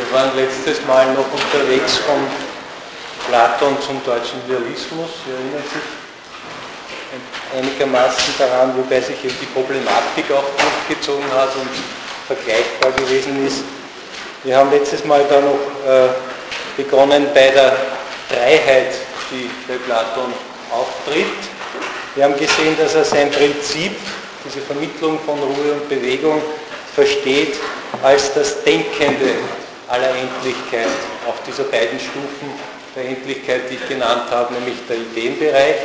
Wir waren letztes Mal noch unterwegs von Platon zum deutschen Realismus. Sie erinnern sich einigermaßen daran, wobei sich eben die Problematik auch durchgezogen hat und vergleichbar gewesen ist. Wir haben letztes Mal da noch äh, begonnen bei der Freiheit, die bei Platon auftritt. Wir haben gesehen, dass er sein Prinzip, diese Vermittlung von Ruhe und Bewegung, versteht als das Denkende aller Endlichkeit, auch dieser beiden Stufen der Endlichkeit, die ich genannt habe, nämlich der Ideenbereich,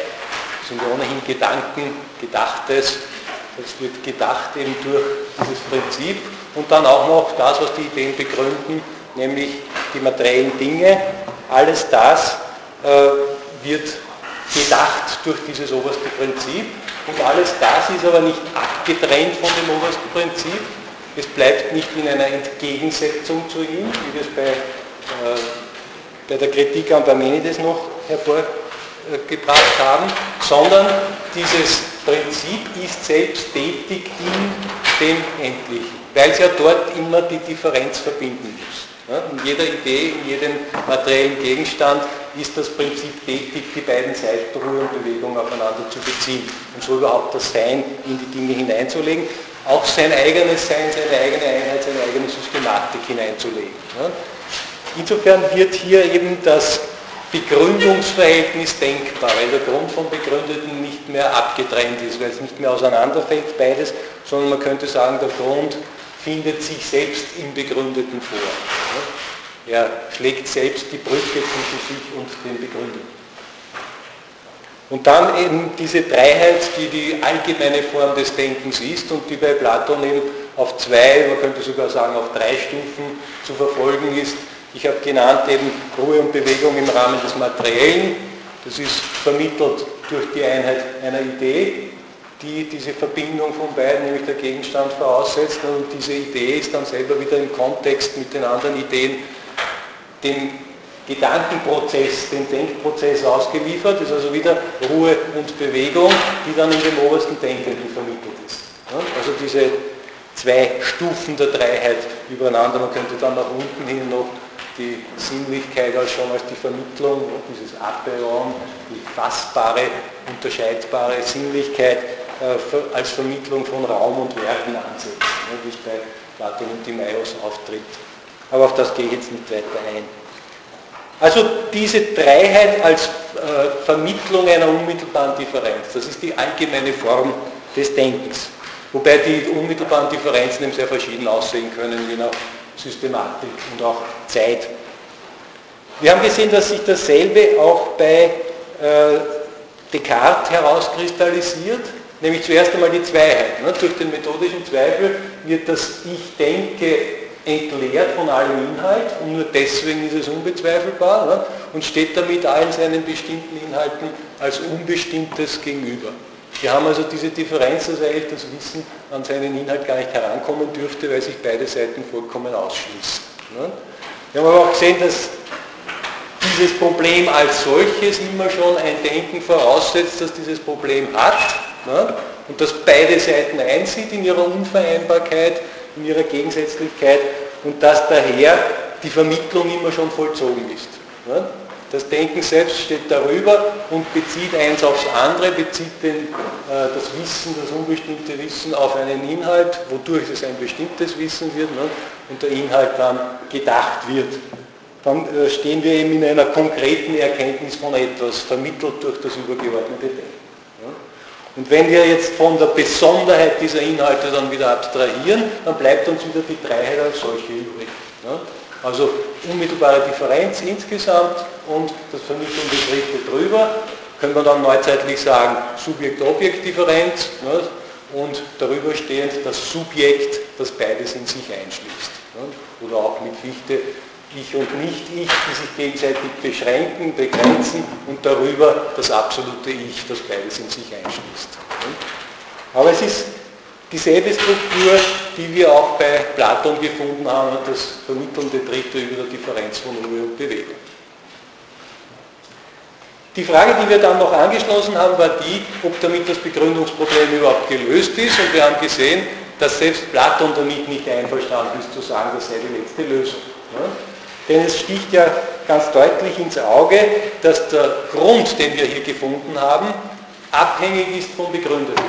sind ohnehin Gedanken, Gedachtes, das wird gedacht eben durch dieses Prinzip und dann auch noch das, was die Ideen begründen, nämlich die materiellen Dinge. Alles das äh, wird gedacht durch dieses oberste Prinzip und alles das ist aber nicht abgetrennt von dem obersten Prinzip. Es bleibt nicht in einer Entgegensetzung zu ihm, wie wir es bei, äh, bei der Kritik an Parmenides noch hervorgebracht haben, sondern dieses Prinzip ist selbst tätig in dem Endlichen, weil es ja dort immer die Differenz verbinden muss. In jeder Idee, in jedem materiellen Gegenstand ist das Prinzip tätig, die beiden Seiten Ruhe und Bewegung aufeinander zu beziehen und so überhaupt das Sein in die Dinge hineinzulegen, auch sein eigenes Sein, seine eigene Einheit, seine eigene Systematik hineinzulegen. Insofern wird hier eben das Begründungsverhältnis denkbar, weil der Grund vom Begründeten nicht mehr abgetrennt ist, weil es nicht mehr auseinanderfällt beides, sondern man könnte sagen, der Grund findet sich selbst im Begründeten vor. Er schlägt selbst die Brücke zwischen sich und dem Begründeten. Und dann eben diese Dreiheit, die die allgemeine Form des Denkens ist und die bei Platon eben auf zwei, man könnte sogar sagen auf drei Stufen zu verfolgen ist. Ich habe genannt eben Ruhe und Bewegung im Rahmen des Materiellen. Das ist vermittelt durch die Einheit einer Idee die diese Verbindung von beiden, nämlich der Gegenstand voraussetzt und diese Idee ist dann selber wieder im Kontext mit den anderen Ideen dem Gedankenprozess, dem Denkprozess ausgeliefert, ist also wieder Ruhe und Bewegung, die dann in dem obersten Denkenden vermittelt ist. Also diese zwei Stufen der Dreiheit übereinander, man könnte dann nach unten hin noch die Sinnlichkeit als schon als die Vermittlung, dieses Aperon, die fassbare, unterscheidbare Sinnlichkeit äh, als Vermittlung von Raum und Werken ansetzen, ne, wie es bei Platon und Timaeus auftritt. Aber auf das gehe ich jetzt nicht weiter ein. Also diese Dreiheit als äh, Vermittlung einer unmittelbaren Differenz, das ist die allgemeine Form des Denkens. Wobei die unmittelbaren Differenzen eben sehr verschieden aussehen können, je nach Systematik und auch Zeit. Wir haben gesehen, dass sich dasselbe auch bei äh, Descartes herauskristallisiert. Nämlich zuerst einmal die Zweiheit. Ne? Durch den methodischen Zweifel wird das Ich denke entleert von allem Inhalt und nur deswegen ist es unbezweifelbar ne? und steht damit allen seinen bestimmten Inhalten als unbestimmtes gegenüber. Wir haben also diese Differenz, dass eigentlich das Wissen an seinen Inhalt gar nicht herankommen dürfte, weil sich beide Seiten vollkommen ausschließen. Ne? Wir haben aber auch gesehen, dass dieses Problem als solches immer schon ein Denken voraussetzt, das dieses Problem hat Ne? Und dass beide Seiten einsieht in ihrer Unvereinbarkeit, in ihrer Gegensätzlichkeit und dass daher die Vermittlung immer schon vollzogen ist. Das Denken selbst steht darüber und bezieht eins aufs andere, bezieht den, äh, das Wissen, das unbestimmte Wissen auf einen Inhalt, wodurch es ein bestimmtes Wissen wird ne? und der Inhalt dann gedacht wird. Dann äh, stehen wir eben in einer konkreten Erkenntnis von etwas, vermittelt durch das übergeordnete Denken. Und wenn wir jetzt von der Besonderheit dieser Inhalte dann wieder abstrahieren, dann bleibt uns wieder die Dreiheit als solche übrig. Also unmittelbare Differenz insgesamt und das vermittelnde Dritte drüber, können wir dann neuzeitlich sagen Subjekt-Objekt-Differenz und darüber stehend das Subjekt, das beides in sich einschließt. Oder auch mit Fichte ich und Nicht-Ich, die sich gegenseitig beschränken, begrenzen und darüber das absolute Ich, das beides in sich einschließt. Aber es ist dieselbe Struktur, die wir auch bei Platon gefunden haben, das vermittelnde Dritte über der Differenz von Ruhe und Bewegung. Die Frage, die wir dann noch angeschlossen haben, war die, ob damit das Begründungsproblem überhaupt gelöst ist. Und wir haben gesehen, dass selbst Platon damit nicht einverstanden ist, zu sagen, das sei die letzte Lösung. Ja? Denn es sticht ja ganz deutlich ins Auge, dass der Grund, den wir hier gefunden haben, abhängig ist vom Begründeten.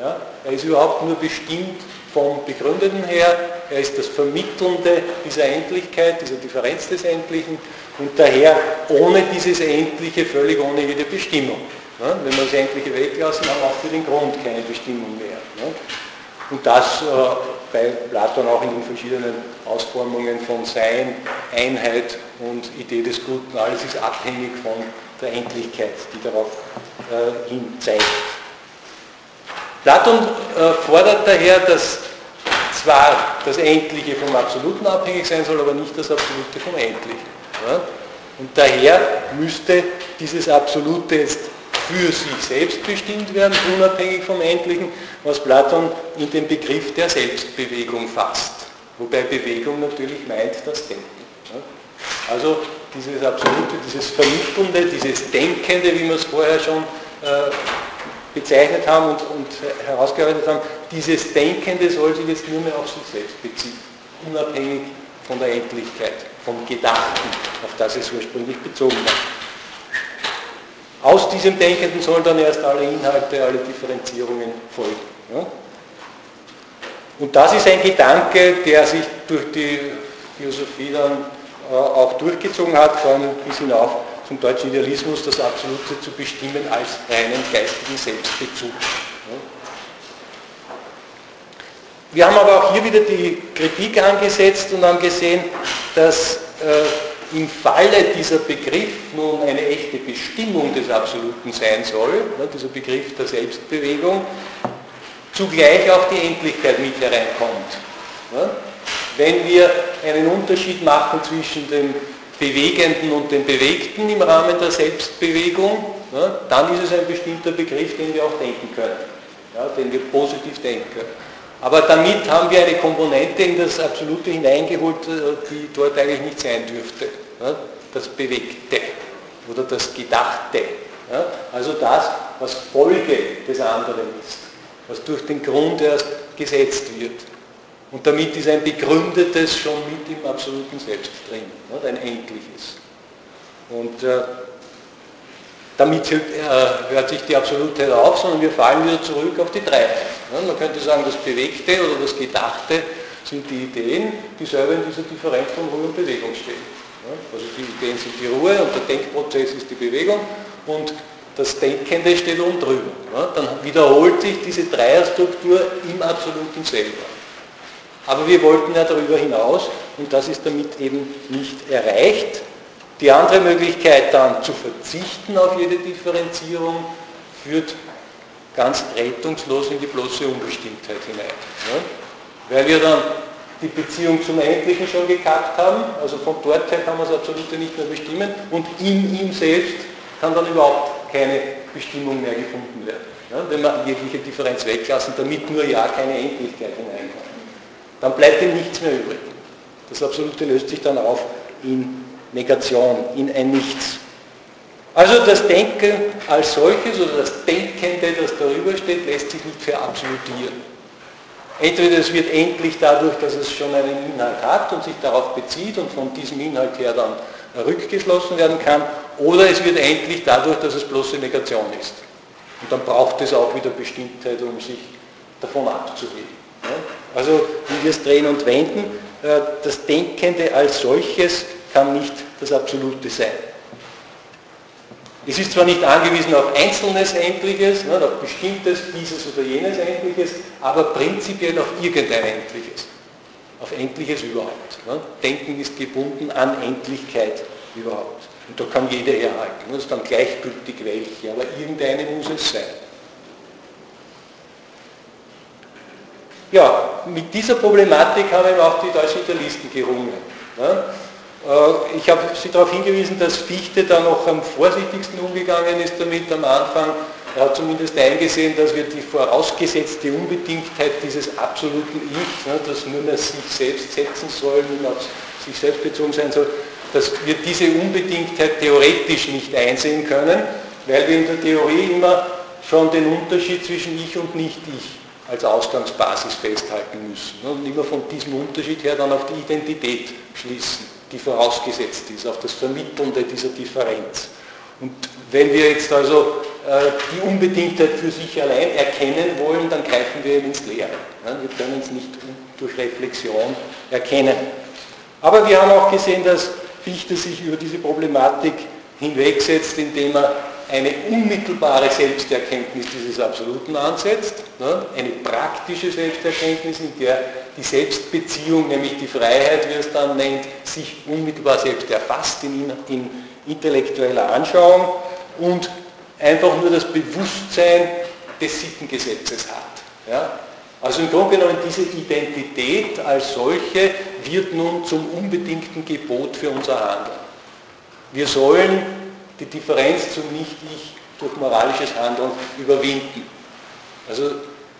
Ja? Er ist überhaupt nur bestimmt vom Begründeten her, er ist das Vermittelnde dieser Endlichkeit, dieser Differenz des Endlichen und daher ohne dieses Endliche, völlig ohne jede Bestimmung. Ja? Wenn wir das Endliche weglassen, haben wir auch für den Grund keine Bestimmung mehr. Ja? Und das äh, bei Platon auch in den verschiedenen Ausformungen von Sein, Einheit und Idee des Guten. Alles ist abhängig von der Endlichkeit, die darauf äh, hin zeigt. Platon äh, fordert daher, dass zwar das Endliche vom Absoluten abhängig sein soll, aber nicht das Absolute vom Endlichen. Ja? Und daher müsste dieses Absolute jetzt für sich selbst bestimmt werden, unabhängig vom Endlichen, was Platon in den Begriff der Selbstbewegung fasst. Wobei Bewegung natürlich meint das Denken. Also dieses Absolute, dieses Vermittelnde, dieses Denkende, wie wir es vorher schon äh, bezeichnet haben und, und herausgearbeitet haben, dieses Denkende soll sich jetzt nur mehr auf sich selbst beziehen, unabhängig von der Endlichkeit, vom Gedachten, auf das es ursprünglich bezogen war. Aus diesem Denkenden sollen dann erst alle Inhalte, alle Differenzierungen folgen. Ja? Und das ist ein Gedanke, der sich durch die Philosophie dann äh, auch durchgezogen hat, allem bis hinauf zum deutschen Idealismus, das Absolute zu bestimmen als reinen geistigen Selbstbezug. Ja? Wir haben aber auch hier wieder die Kritik angesetzt und haben gesehen, dass äh, im Falle dieser Begriff nun eine echte Bestimmung des Absoluten sein soll, ne, dieser Begriff der Selbstbewegung, zugleich auch die Endlichkeit mit hereinkommt. Ne? Wenn wir einen Unterschied machen zwischen dem Bewegenden und dem Bewegten im Rahmen der Selbstbewegung, ne, dann ist es ein bestimmter Begriff, den wir auch denken können, den wir positiv denken können. Aber damit haben wir eine Komponente in das Absolute hineingeholt, äh, die dort eigentlich nicht sein dürfte. Das Bewegte oder das Gedachte. Also das, was Folge des anderen ist, was durch den Grund erst gesetzt wird. Und damit ist ein begründetes schon mit im absoluten Selbst drin, ein endliches. Und äh, damit hört sich die Absolutheit auf, sondern wir fallen wieder zurück auf die Dreiheit. Man könnte sagen, das Bewegte oder das Gedachte sind die Ideen, die selber in dieser Differenz von Ruhe und Bewegung stehen. Also die Ideen sind die Ruhe und der Denkprozess ist die Bewegung und das Denkende steht oben drüber. Dann wiederholt sich diese Dreierstruktur im Absoluten selber. Aber wir wollten ja darüber hinaus und das ist damit eben nicht erreicht. Die andere Möglichkeit dann zu verzichten auf jede Differenzierung führt ganz rettungslos in die bloße Unbestimmtheit hinein. Ja? Weil wir dann die Beziehung zum Endlichen schon gekappt haben, also von dort her kann man das Absolute nicht mehr bestimmen und in ihm selbst kann dann überhaupt keine Bestimmung mehr gefunden werden. Ja? Wenn wir jegliche Differenz weglassen, damit nur ja keine Endlichkeit hineinkommt. Dann bleibt ihm nichts mehr übrig. Das Absolute löst sich dann auf in Negation, in ein Nichts. Also das Denken als solches oder das Denkende, das darüber steht, lässt sich nicht verabsolutieren. Entweder es wird endlich dadurch, dass es schon einen Inhalt hat und sich darauf bezieht und von diesem Inhalt her dann rückgeschlossen werden kann, oder es wird endlich dadurch, dass es bloße Negation ist. Und dann braucht es auch wieder Bestimmtheit, um sich davon abzuheben. Also wie wir es drehen und wenden, äh, das Denkende als solches kann nicht das Absolute sein. Es ist zwar nicht angewiesen auf einzelnes Endliches, ne, auf bestimmtes, dieses oder jenes Endliches, aber prinzipiell auf irgendein Endliches. Auf Endliches überhaupt. Ne. Denken ist gebunden an Endlichkeit überhaupt. Und da kann jeder herhalten. Das ist dann gleichgültig welche, aber irgendeine muss es sein. Ja, mit dieser Problematik haben eben auch die deutschen Idealisten gerungen. Ne. Äh, ich habe Sie darauf hingewiesen, dass Fichte da noch am vorsichtigsten umgegangen ist damit am Anfang. Er hat zumindest eingesehen, dass wir die vorausgesetzte Unbedingtheit dieses absoluten Ich, ne, das nur mehr sich selbst setzen soll und auf sich selbst bezogen sein soll, dass wir diese Unbedingtheit theoretisch nicht einsehen können, weil wir in der Theorie immer schon den Unterschied zwischen Ich und Nicht-Ich als Ausgangsbasis festhalten müssen. Und immer von diesem Unterschied her dann auf die Identität schließen, die vorausgesetzt ist, auf das Vermittelnde dieser Differenz. Und wenn wir jetzt also äh, die Unbedingtheit für sich allein erkennen wollen, dann greifen wir eben ins Leere. Wir können es nicht durch Reflexion erkennen. Aber wir haben auch gesehen, dass Fichte sich über diese Problematik hinwegsetzt, indem er eine unmittelbare Selbsterkenntnis dieses Absoluten ansetzt, ne? eine praktische Selbsterkenntnis, in der die Selbstbeziehung, nämlich die Freiheit, wie es dann nennt, sich unmittelbar selbst erfasst in, in intellektueller Anschauung und einfach nur das Bewusstsein des Sittengesetzes hat. Also im Grunde genommen diese Identität als solche wird nun zum unbedingten Gebot für unser Handeln. Wir sollen die Differenz zum Nicht-Ich durch moralisches Handeln überwinden. Also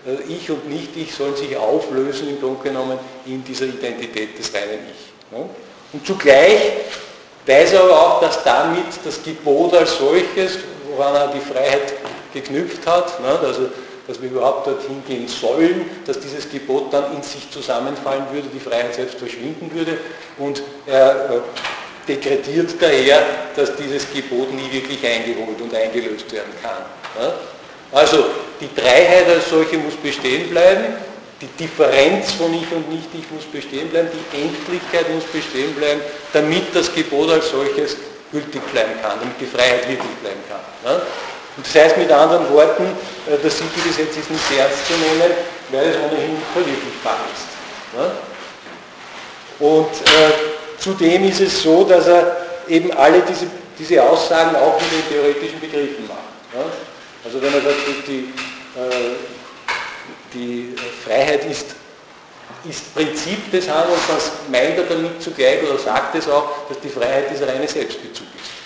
äh, Ich und Nicht-Ich sollen sich auflösen im Grunde genommen in dieser Identität des reinen Ich. Und zugleich weiß er aber auch, dass damit das Gebot als solches, woran er die Freiheit geknüpft hat, also dass wir überhaupt dorthin gehen sollen, dass dieses Gebot dann in sich zusammenfallen würde, die Freiheit selbst verschwinden würde und er dekretiert daher, dass dieses Gebot nie wirklich eingeholt und eingelöst werden kann. Also die Dreiheit als solche muss bestehen bleiben, die Differenz von Ich und Nicht-Ich muss bestehen bleiben, die Endlichkeit muss bestehen bleiben, damit das Gebot als solches gültig bleiben kann, damit die Freiheit wirklich bleiben kann. Und das heißt mit anderen Worten, äh, das Sittengesetz ist nicht ernst zu nehmen, weil es ohnehin nicht verwirklichbar ist. Und äh, zudem ist es so, dass er eben alle diese, diese Aussagen auch mit den theoretischen Begriffen macht. Also wenn er sagt, die, äh, die Freiheit ist, ist Prinzip des Handelns, dann meint er damit zugleich oder sagt es auch, dass die Freiheit dieser reine Selbstbezug ist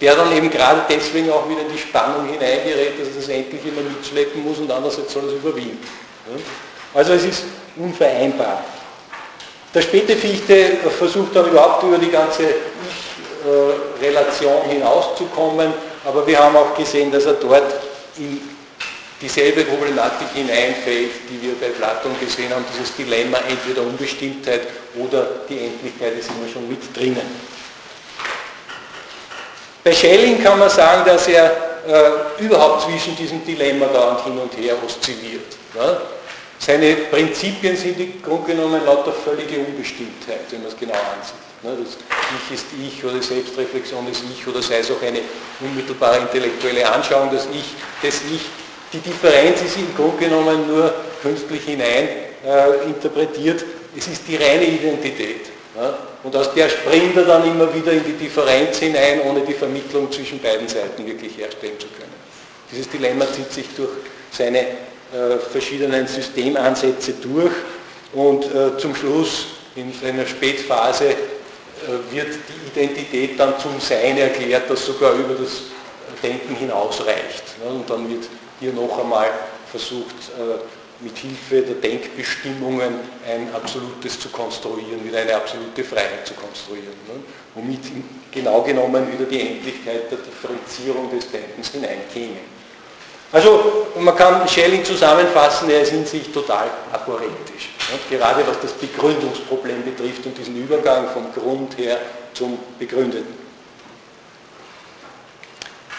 der dann eben gerade deswegen auch wieder in die Spannung hineingerät, dass er das endlich immer mitschleppen muss und andererseits soll es überwinden. Also es ist unvereinbar. Der späte Fichte versucht dann überhaupt über die ganze Ich-Relation hinauszukommen, aber wir haben auch gesehen, dass er dort in dieselbe Problematik hineinfällt, die wir bei Platon gesehen haben, dieses Dilemma entweder Unbestimmtheit oder die Endlichkeit ist immer schon mit drinnen. Bei Schelling kann man sagen, dass er äh, überhaupt zwischen diesem Dilemma dauernd hin und her oszilliert. Ne? Seine Prinzipien sind im Grunde genommen lauter völlige Unbestimmtheit, wenn man es genau ansieht. Ne? Das Ich ist Ich oder Selbstreflexion ist Ich oder sei es auch eine unmittelbare intellektuelle Anschauung des Ich, des Ich. Die Differenz ist im Grunde genommen nur künstlich hinein äh, interpretiert. Es ist die reine Identität. Ja? Und aus der springt er dann immer wieder in die Differenz hinein, ohne die Vermittlung zwischen beiden Seiten wirklich herstellen zu können. Dieses Dilemma zieht sich durch seine verschiedenen Systemansätze durch und äh, zum Schluss in seiner Spätphase äh, wird die Identität dann zum Sein erklärt, das sogar über das Denken hinausreicht. Ne? Und dann wird hier noch einmal versucht, äh, mit Hilfe der Denkbestimmungen ein Absolutes zu konstruieren, wieder eine absolute Freiheit zu konstruieren, ne? womit genau genommen wieder die Endlichkeit der Differenzierung des Denkens hineinkäme. Also man kann Schelling zusammenfassen, er ist in sich total aporetisch. Gerade was das Begründungsproblem betrifft und diesen Übergang vom Grund her zum Begründeten.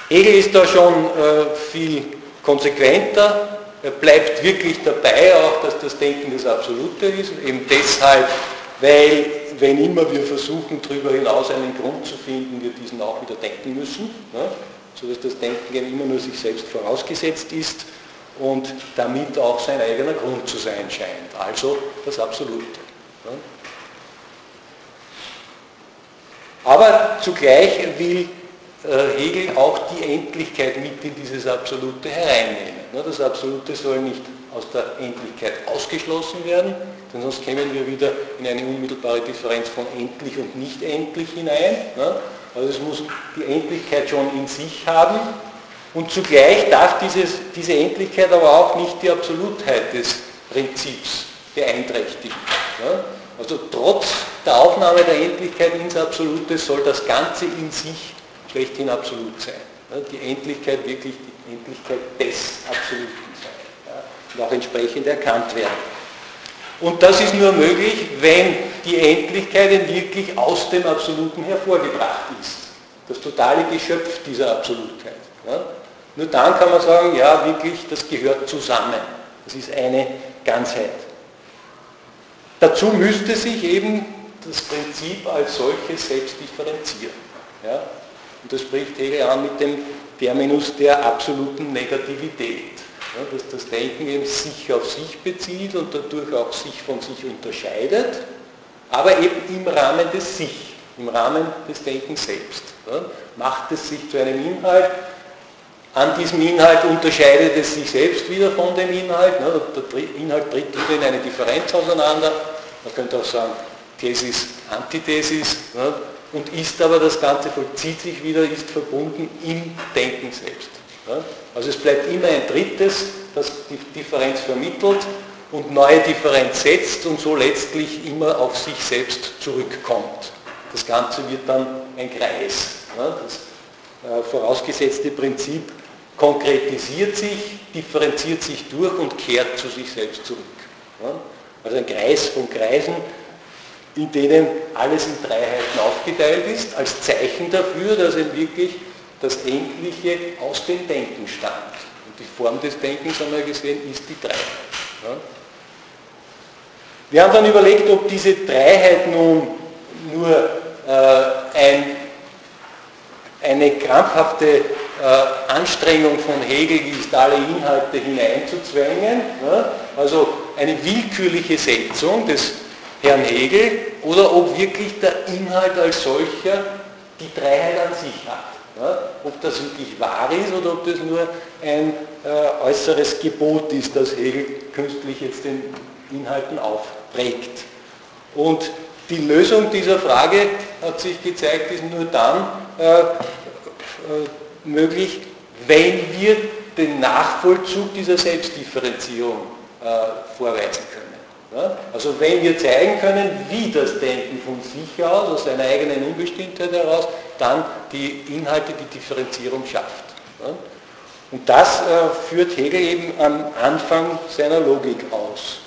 Hegel ist da schon äh, viel konsequenter, er bleibt wirklich dabei, auch dass das Denken das Absolute ist, eben deshalb, weil wenn immer wir versuchen, darüber hinaus einen Grund zu finden, wir diesen auch wieder denken müssen, ne? Sodass das Denken immer nur sich selbst vorausgesetzt ist und damit auch sein eigener Grund zu sein scheint, also das Absolute. Ne? Aber zugleich will äh, Hegel auch die Endlichkeit mit in dieses Absolute hereinnehmen. Das Absolute soll nicht aus der Endlichkeit ausgeschlossen werden, denn sonst kämen wir wieder in eine unmittelbare Differenz von endlich und nicht endlich hinein. Also es muss die Endlichkeit schon in sich haben und zugleich darf dieses, diese Endlichkeit aber auch nicht die Absolutheit des Prinzips beeinträchtigen. Also trotz der Aufnahme der Endlichkeit ins Absolute soll das Ganze in sich schlechthin absolut sein. Die Endlichkeit wirklich die Endlichkeit des Absoluten sein. und auch entsprechend erkannt werden. Und das ist nur möglich, wenn die Endlichkeit wirklich aus dem Absoluten hervorgebracht ist. Das totale Geschöpf dieser Absolutheit. Ja? Nur dann kann man sagen, ja, wirklich, das gehört zusammen. Das ist eine Ganzheit. Dazu müsste sich eben das Prinzip als solches selbst differenzieren. Ja? Und das spricht Hegel an mit dem Terminus der absoluten Negativität. Ja, dass das Denken eben sich auf sich bezieht und dadurch auch sich von sich unterscheidet, aber eben im Rahmen des Sich, im Rahmen des Denkens selbst. Ja, macht es sich zu einem Inhalt, an diesem Inhalt unterscheidet es sich selbst wieder von dem Inhalt. Ne? Der Inhalt tritt wieder in eine Differenz auseinander. Man könnte auch sagen, Thesis, Antithesis. Und ist aber das Ganze, vollzieht sich wieder, ist verbunden im Denken selbst. Also es bleibt immer ein drittes, das die Differenz vermittelt und neue Differenz setzt und so letztlich immer auf sich selbst zurückkommt. Das Ganze wird dann ein Kreis. Das äh, vorausgesetzte Prinzip konkretisiert sich, differenziert sich durch und kehrt zu sich selbst zurück. Also ein Kreis von Kreisen, in denen alles in Dreiheiten aufgeteilt ist, als Zeichen dafür, dass eben wirklich das Endliche aus dem Denken stammt. Und die Form des Denkens, haben wir gesehen, ist die Dreiheit. Wir haben dann überlegt, ob diese Dreiheit nun nur äh, ein, eine krampfhafte äh, Anstrengung von Hegel ist, alle Inhalte hineinzuzwängen, ja, also eine willkürliche Setzung des Herrn Hegel, oder ob wirklich der Inhalt als solcher die Dreiheit an sich hat. Ja, ob das wirklich wahr ist oder ob das nur ein äh, äußeres Gebot ist, das Hegel künstlich jetzt den Inhalten aufträgt. Und die Lösung dieser Frage hat sich gezeigt, ist nur dann äh, äh, möglich, wenn wir den Nachvollzug dieser Selbstdifferenzierung äh, vorweisen können. Ja? Also wenn wir zeigen können, wie das Denken von sich aus, aus seiner eigenen Unbestimmtheit heraus, dann die Inhalte, die Differenzierung schafft. Ja? Und das äh, führt Hegel eben am Anfang seiner Logik aus.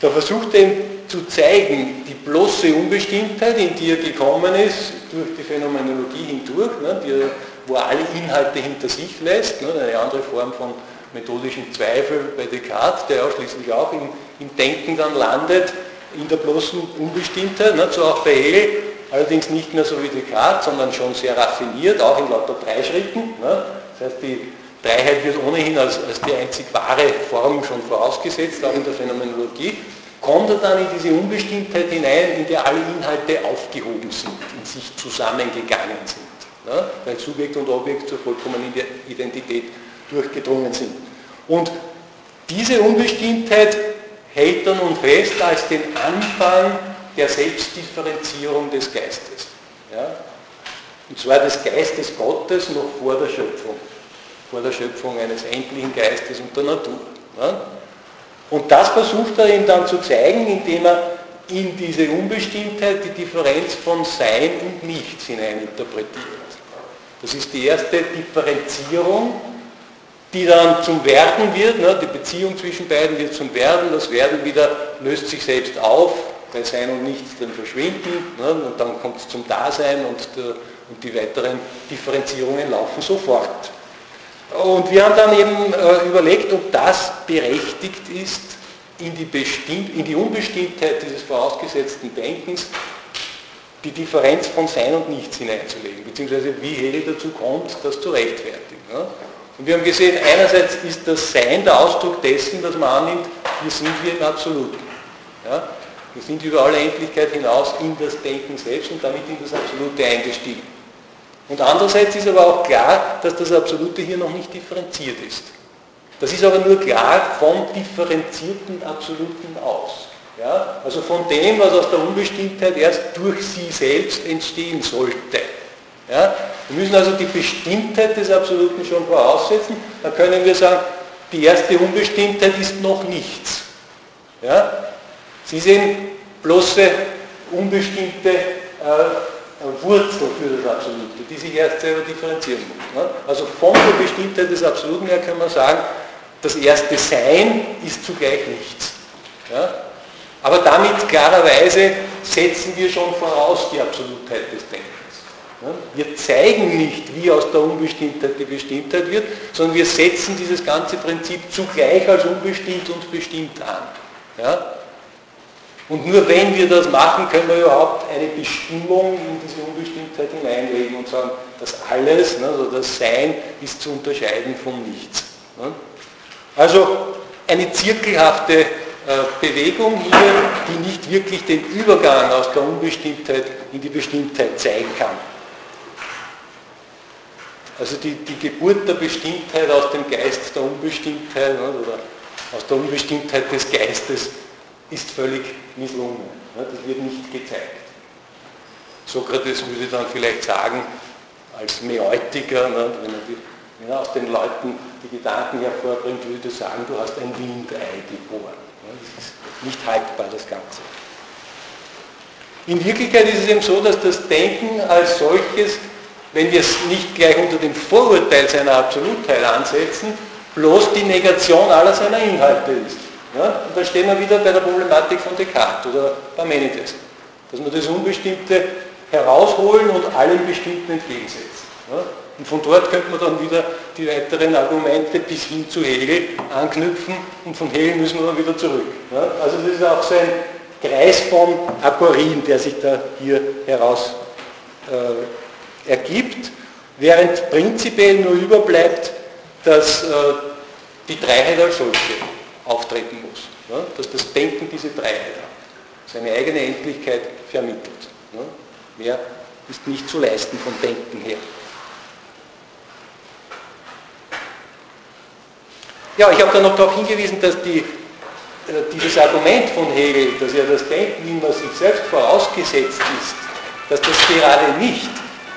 Da versucht er zu zeigen, die bloße Unbestimmtheit, in die er gekommen ist, durch die Phänomenologie hindurch, ne, die, wo er alle Inhalte hinter sich lässt, ne, eine andere Form von methodischen Zweifel bei Descartes, der ja schließlich auch im, im Denken dann landet, in der bloßen Unbestimmtheit, ne, so auch bei Hegel, allerdings nicht mehr so wie Descartes, sondern schon sehr raffiniert, auch in lauter drei Schritten. Ne, das heißt, die Dreiheit wird ohnehin als, als die einzig wahre Form schon vorausgesetzt, auch in der Phänomenologie kommt er dann in diese Unbestimmtheit hinein, in der alle Inhalte aufgehoben sind, in sich zusammengegangen sind, ja, weil Subjekt und Objekt zur vollkommenen Identität durchgedrungen sind. Und diese Unbestimmtheit hält er nun fest als den Anfang der Selbstdifferenzierung des Geistes. Ja? Und zwar des Geistes Gottes noch vor der Schöpfung, vor der Schöpfung eines endlichen Geistes und der Natur. Ja? Und das versucht er ihm dann zu zeigen, indem er in diese Unbestimmtheit die Differenz von Sein und Nichts hineininterpretiert. Das ist die erste Differenzierung, die dann zum Werden wird. Ne? Die Beziehung zwischen beiden wird zum Werden. Das Werden wieder löst sich selbst auf, bei Sein und Nichts dann verschwinden. Ne? Und dann kommt es zum Dasein und, der, und die weiteren Differenzierungen laufen sofort. Und wir haben dann eben äh, überlegt, ob das berechtigt ist, in die, Bestimmt, in die Unbestimmtheit dieses vorausgesetzten Denkens die Differenz von Sein und Nichts hineinzulegen, beziehungsweise wie Hegel dazu kommt, das zu rechtfertigen. Ja? Und wir haben gesehen, einerseits ist das Sein der Ausdruck dessen, dass man annimmt, wir sind hier im Absoluten. Ja? Wir sind über alle Endlichkeit hinaus in das Denken selbst und damit in das Absolute eingestiegen. Und andererseits ist aber auch klar, dass das Absolute hier noch nicht differenziert ist. Das ist aber nur klar vom differenzierten Absoluten aus. Ja? Also von dem, was aus der Unbestimmtheit erst durch sie selbst entstehen sollte. Ja? Wir müssen also die Bestimmtheit des Absoluten schon voraussetzen. Da können wir sagen, die erste Unbestimmtheit ist noch nichts. Ja? Sie sehen bloße, unbestimmte äh, Wurzel für das Absolute, die sich erst selber differenzieren muss. Ne? Also von der Bestimmtheit des Absoluten her kann man sagen, das erste Sein ist zugleich nichts. Ja? Aber damit klarerweise setzen wir schon voraus die Absolutheit des Denkens. Wir zeigen nicht, wie aus der Unbestimmtheit die Bestimmtheit wird, sondern wir setzen dieses ganze Prinzip zugleich als unbestimmt und bestimmt an. Ja? Und nur wenn wir das machen, können wir überhaupt eine Bestimmung in diese Unbestimmtheit hineinlegen und sagen, das alles, ne, also das Sein ist zu unterscheiden von nichts. Ne? Also eine zirkelhafte äh, Bewegung hier, die nicht wirklich den Übergang aus der Unbestimmtheit in die Bestimmtheit zeigen kann. Also die, die Geburt der Bestimmtheit aus dem Geist der Unbestimmtheit ne, oder aus der Unbestimmtheit des Geistes ist völlig misslungen. Das wird nicht gezeigt. Sokrates würde dann vielleicht sagen, als Meutiker, wenn er, die, wenn er aus den Leuten die Gedanken hervorbringt, würde er sagen, du hast ein Windei geboren. Das ist nicht haltbar, das Ganze. In Wirklichkeit ist es eben so, dass das Denken als solches, wenn wir es nicht gleich unter dem Vorurteil seiner Absolutheit ansetzen, bloß die Negation aller seiner Inhalte ist. Ja? Und da stehen wir wieder bei der Problematik von Descartes oder Parmenides. Dass wir das Unbestimmte herausholen und allem Bestimmten entgegensetzen. Ja? Und von dort könnte man dann wieder die weiteren Argumente bis hin zu Hegel anknüpfen und von Hegel müssen wir dann wieder zurück. Ja? Also das ist auch so ein Kreis von Aporien, der sich da hier heraus äh, ergibt, während prinzipiell nur überbleibt, dass äh, die Dreiheit als solche auftreten muss. Ja? Dass das Denken diese Dreiheit hat, seine eigene Endlichkeit vermittelt. Ja? Mehr ist nicht zu leisten vom Denken her. Ja, ich habe dann noch darauf hingewiesen, dass die, äh, dieses Argument von Hegel, dass ja das Denken immer sich selbst vorausgesetzt ist, dass das gerade nicht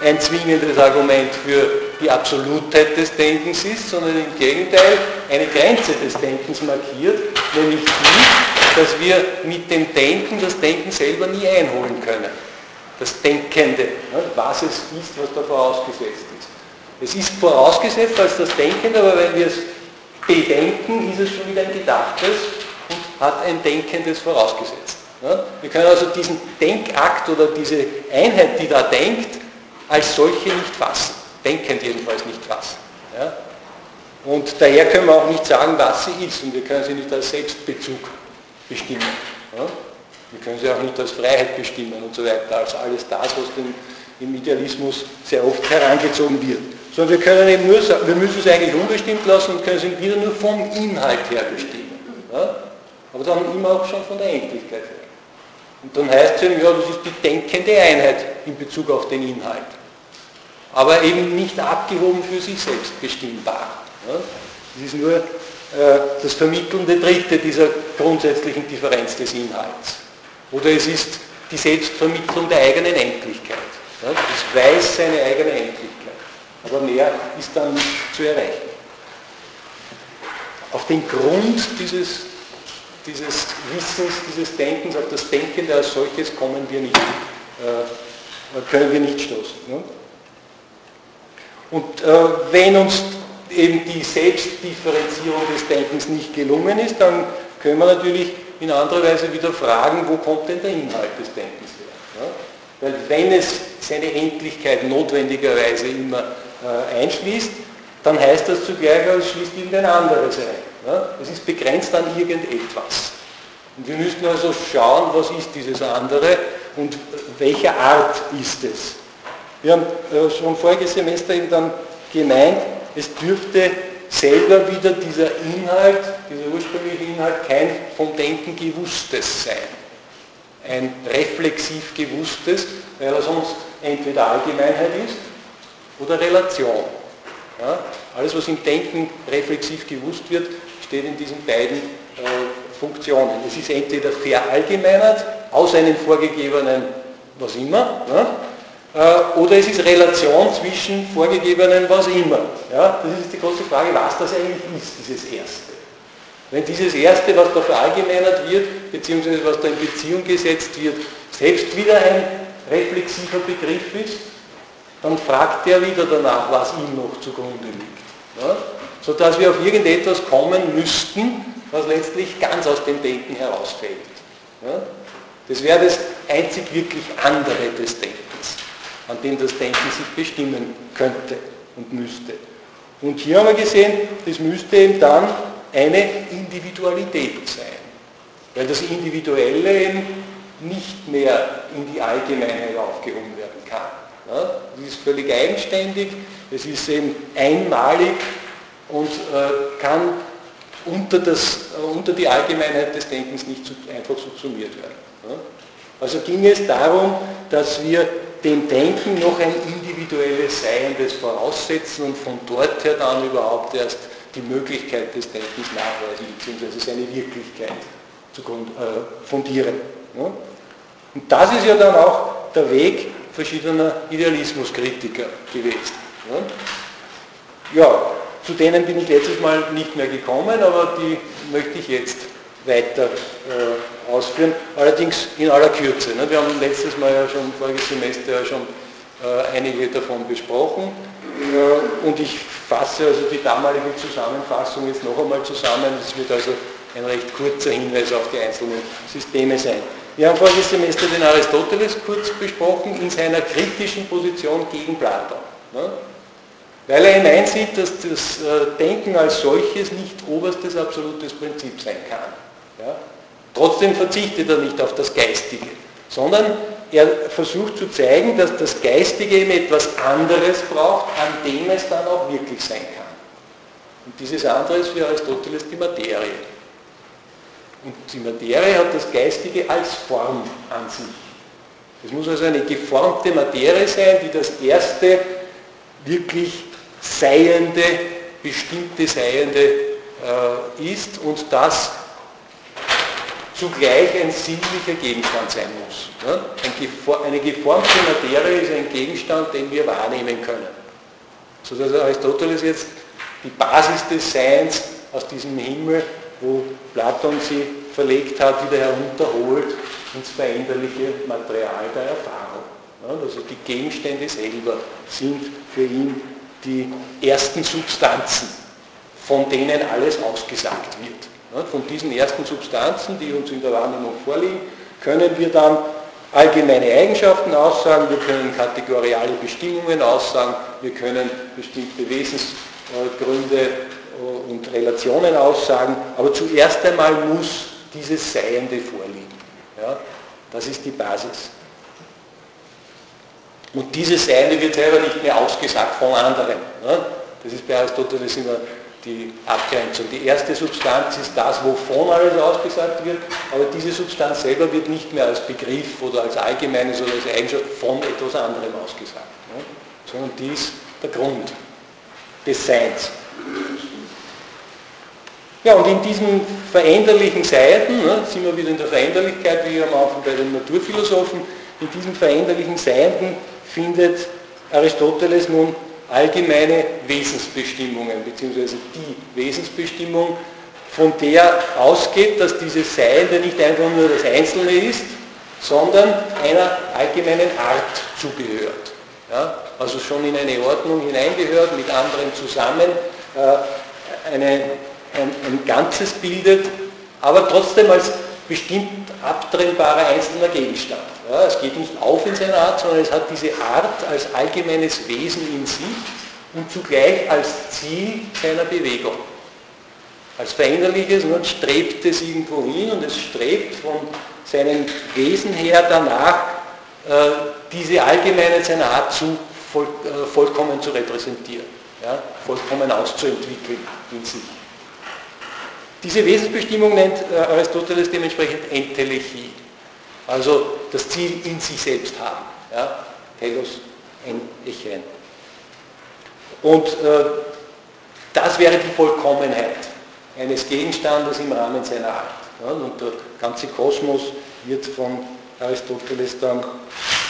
ein zwingendes Argument für die Absolutheit des Denkens ist, sondern im Gegenteil eine Grenze des Denkens markiert, nämlich die, dass wir mit dem Denken das Denken selber nie einholen können. Das Denkende, ne, was es ist, was da vorausgesetzt ist. Es ist vorausgesetzt als das Denkende, aber wenn wir es bedenken, ist es schon wieder ein Gedachtes und hat ein Denkendes vorausgesetzt. Wir können also diesen Denkakt oder diese Einheit, die da denkt, als solche nicht fassen. Denkend jedenfalls nicht fassen. Ja? Und daher können wir auch nicht sagen, was sie ist. Und wir können sie nicht als Selbstbezug bestimmen. Ja? Wir können sie auch nicht als Freiheit bestimmen und so weiter, als alles das, was dem, im Idealismus sehr oft herangezogen wird. Sondern wir können eben nur wir müssen es eigentlich unbestimmt lassen und können sie wieder nur vom Inhalt her bestimmen. Ja? Aber dann immer auch schon von der Endlichkeit her. Und dann heißt es eben, ja, das ist die denkende Einheit in Bezug auf den Inhalt. Aber eben nicht abgehoben für sich selbst bestimmbar. Ja? Das ist nur äh, das vermittelnde Dritte dieser grundsätzlichen Differenz des Inhalts. Oder es ist die Selbstvermittlung der eigenen Endlichkeit. Ja? Das weiß seine eigene Endlichkeit. Aber mehr ist dann nicht zu erreichen. Auf den Grund dieses dieses Wissens, dieses Denkens, auf das Denkende als solches kommen wir nicht, äh, können wir nicht stoßen. Ne? Und äh, wenn uns eben die Selbstdifferenzierung des Denkens nicht gelungen ist, dann können wir natürlich in anderer Weise wieder fragen, wo kommt denn der Inhalt des Denkens her? Ja? Weil wenn es seine Endlichkeit notwendigerweise immer äh, einschließt, dann heißt das zugleich, es schließt irgendein anderes ein. Ja? Es ist begrenzt an irgendetwas. Und wir müssten also schauen, was ist dieses andere und welcher Art ist es. Wir haben äh, schon voriges Semester eben dann gemeint, es dürfte selber wieder dieser Inhalt, dieser ursprüngliche Inhalt, kein vom Denken gewusstes sein. Ein reflexiv gewusstes, weil er sonst entweder Allgemeinheit ist oder Relation. Ja? Alles, was im Denken reflexiv gewusst wird, steht in diesen beiden äh, Funktionen. Es ist entweder verallgemeinert aus einem vorgegebenen was immer, ne? oder es ist Relation zwischen vorgegebenen was immer. Ja? Das ist die große Frage, was das eigentlich ist, dieses Erste. Wenn dieses Erste, was da verallgemeinert wird, beziehungsweise was da in Beziehung gesetzt wird, selbst wieder ein reflexiver Begriff ist, dann fragt er wieder danach, was ihm noch zugrunde liegt. Ja? Sodass wir auf irgendetwas kommen müssten, was letztlich ganz aus dem Denken herausfällt. Ja? Das wäre das einzig wirklich andere des Denkens, an dem das Denken sich bestimmen könnte und müsste. Und hier haben wir gesehen, das müsste eben dann eine Individualität sein, weil das Individuelle eben nicht mehr in die Allgemeinheit aufgehoben werden kann. Ja, das ist völlig eigenständig, es ist eben einmalig und äh, kann unter, das, äh, unter die Allgemeinheit des Denkens nicht einfach subsumiert werden. Also ging es darum, dass wir dem Denken noch ein individuelles Seiendes voraussetzen und von dort her dann überhaupt erst die Möglichkeit des Denkens nachweisen, beziehungsweise seine Wirklichkeit zu äh, fundieren. Und das ist ja dann auch der Weg verschiedener Idealismuskritiker gewesen. Ja, zu denen bin ich letztes Mal nicht mehr gekommen, aber die möchte ich jetzt weiter äh, ausführen, allerdings in aller Kürze. Ne? Wir haben letztes Mal ja schon, voriges Semester ja schon äh, einige davon besprochen äh, und ich fasse also die damalige Zusammenfassung jetzt noch einmal zusammen. Es wird also ein recht kurzer Hinweis auf die einzelnen Systeme sein. Wir haben voriges Semester den Aristoteles kurz besprochen in seiner kritischen Position gegen Platon. Ne? Weil er hineinsieht, dass das äh, Denken als solches nicht oberstes absolutes Prinzip sein kann. Ja? Trotzdem verzichtet er nicht auf das Geistige, sondern er versucht zu zeigen, dass das Geistige eben etwas anderes braucht, an dem es dann auch wirklich sein kann. Und dieses andere ist für Aristoteles die Materie. Und die Materie hat das Geistige als Form an sich. Es muss also eine geformte Materie sein, die das erste wirklich Seiende, bestimmte Seiende äh, ist und das zugleich ein sinnlicher Gegenstand sein muss. Ja? Ein, eine geformte Materie ist ein Gegenstand, den wir wahrnehmen können. Sodass Aristoteles jetzt die Basis des Seins aus diesem Himmel wo Platon sie verlegt hat, wieder herunterholt ins veränderliche Material der Erfahrung. Also die Gegenstände selber sind für ihn die ersten Substanzen, von denen alles ausgesagt wird. Von diesen ersten Substanzen, die uns in der Wahrnehmung vorliegen, können wir dann allgemeine Eigenschaften aussagen, wir können kategoriale Bestimmungen aussagen, wir können bestimmte Wesensgründe und Relationen aussagen, aber zuerst einmal muss dieses Seiende vorliegen. Ja? Das ist die Basis. Und dieses Seiende wird selber nicht mehr ausgesagt von anderen. Ja? Das ist bei Aristoteles immer die Abgrenzung. Die erste Substanz ist das, wovon alles ausgesagt wird, aber diese Substanz selber wird nicht mehr als Begriff oder als allgemeines oder als Eigenschaft von etwas anderem ausgesagt, ja? sondern die ist der Grund des Seins. Ja, und in diesen veränderlichen Seiten, ne, sind wir wieder in der Veränderlichkeit, wie am Anfang bei den Naturphilosophen, in diesen veränderlichen Seiten findet Aristoteles nun allgemeine Wesensbestimmungen, beziehungsweise die Wesensbestimmung, von der ausgeht, dass dieses Seiende nicht einfach nur das Einzelne ist, sondern einer allgemeinen Art zugehört. Ja, also schon in eine Ordnung hineingehört, mit anderen zusammen äh, eine ein, ein Ganzes bildet, aber trotzdem als bestimmt abtrennbarer einzelner Gegenstand. Ja, es geht nicht auf in seiner Art, sondern es hat diese Art als allgemeines Wesen in sich und zugleich als Ziel seiner Bewegung. Als veränderliches und strebt es irgendwo hin und es strebt von seinem Wesen her danach, äh, diese Allgemeinheit seiner Art zu voll, äh, vollkommen zu repräsentieren, ja, vollkommen auszuentwickeln in sich. Diese Wesensbestimmung nennt äh, Aristoteles dementsprechend Entelechie, also das Ziel in sich selbst haben. Ja? Telos en echen. Und äh, das wäre die Vollkommenheit eines Gegenstandes im Rahmen seiner Art. Ja? Und der ganze Kosmos wird von Aristoteles dann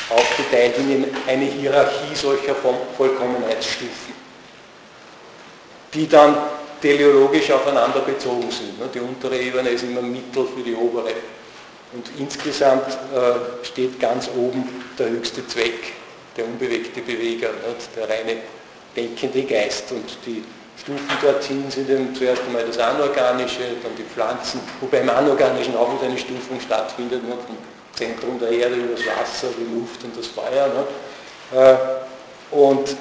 aufgeteilt in eine Hierarchie solcher Vollkommenheitsstufen, die dann teleologisch aufeinander bezogen sind. Ne? Die untere Ebene ist immer Mittel für die obere. Und insgesamt äh, steht ganz oben der höchste Zweck, der unbewegte Beweger, der reine denkende Geist und die Stufen dorthin sind eben zuerst einmal das Anorganische, dann die Pflanzen, wobei im Anorganischen auch wieder eine Stufung stattfindet, ne, vom Zentrum der Erde über das Wasser, die Luft und das Feuer. Ne. Äh, und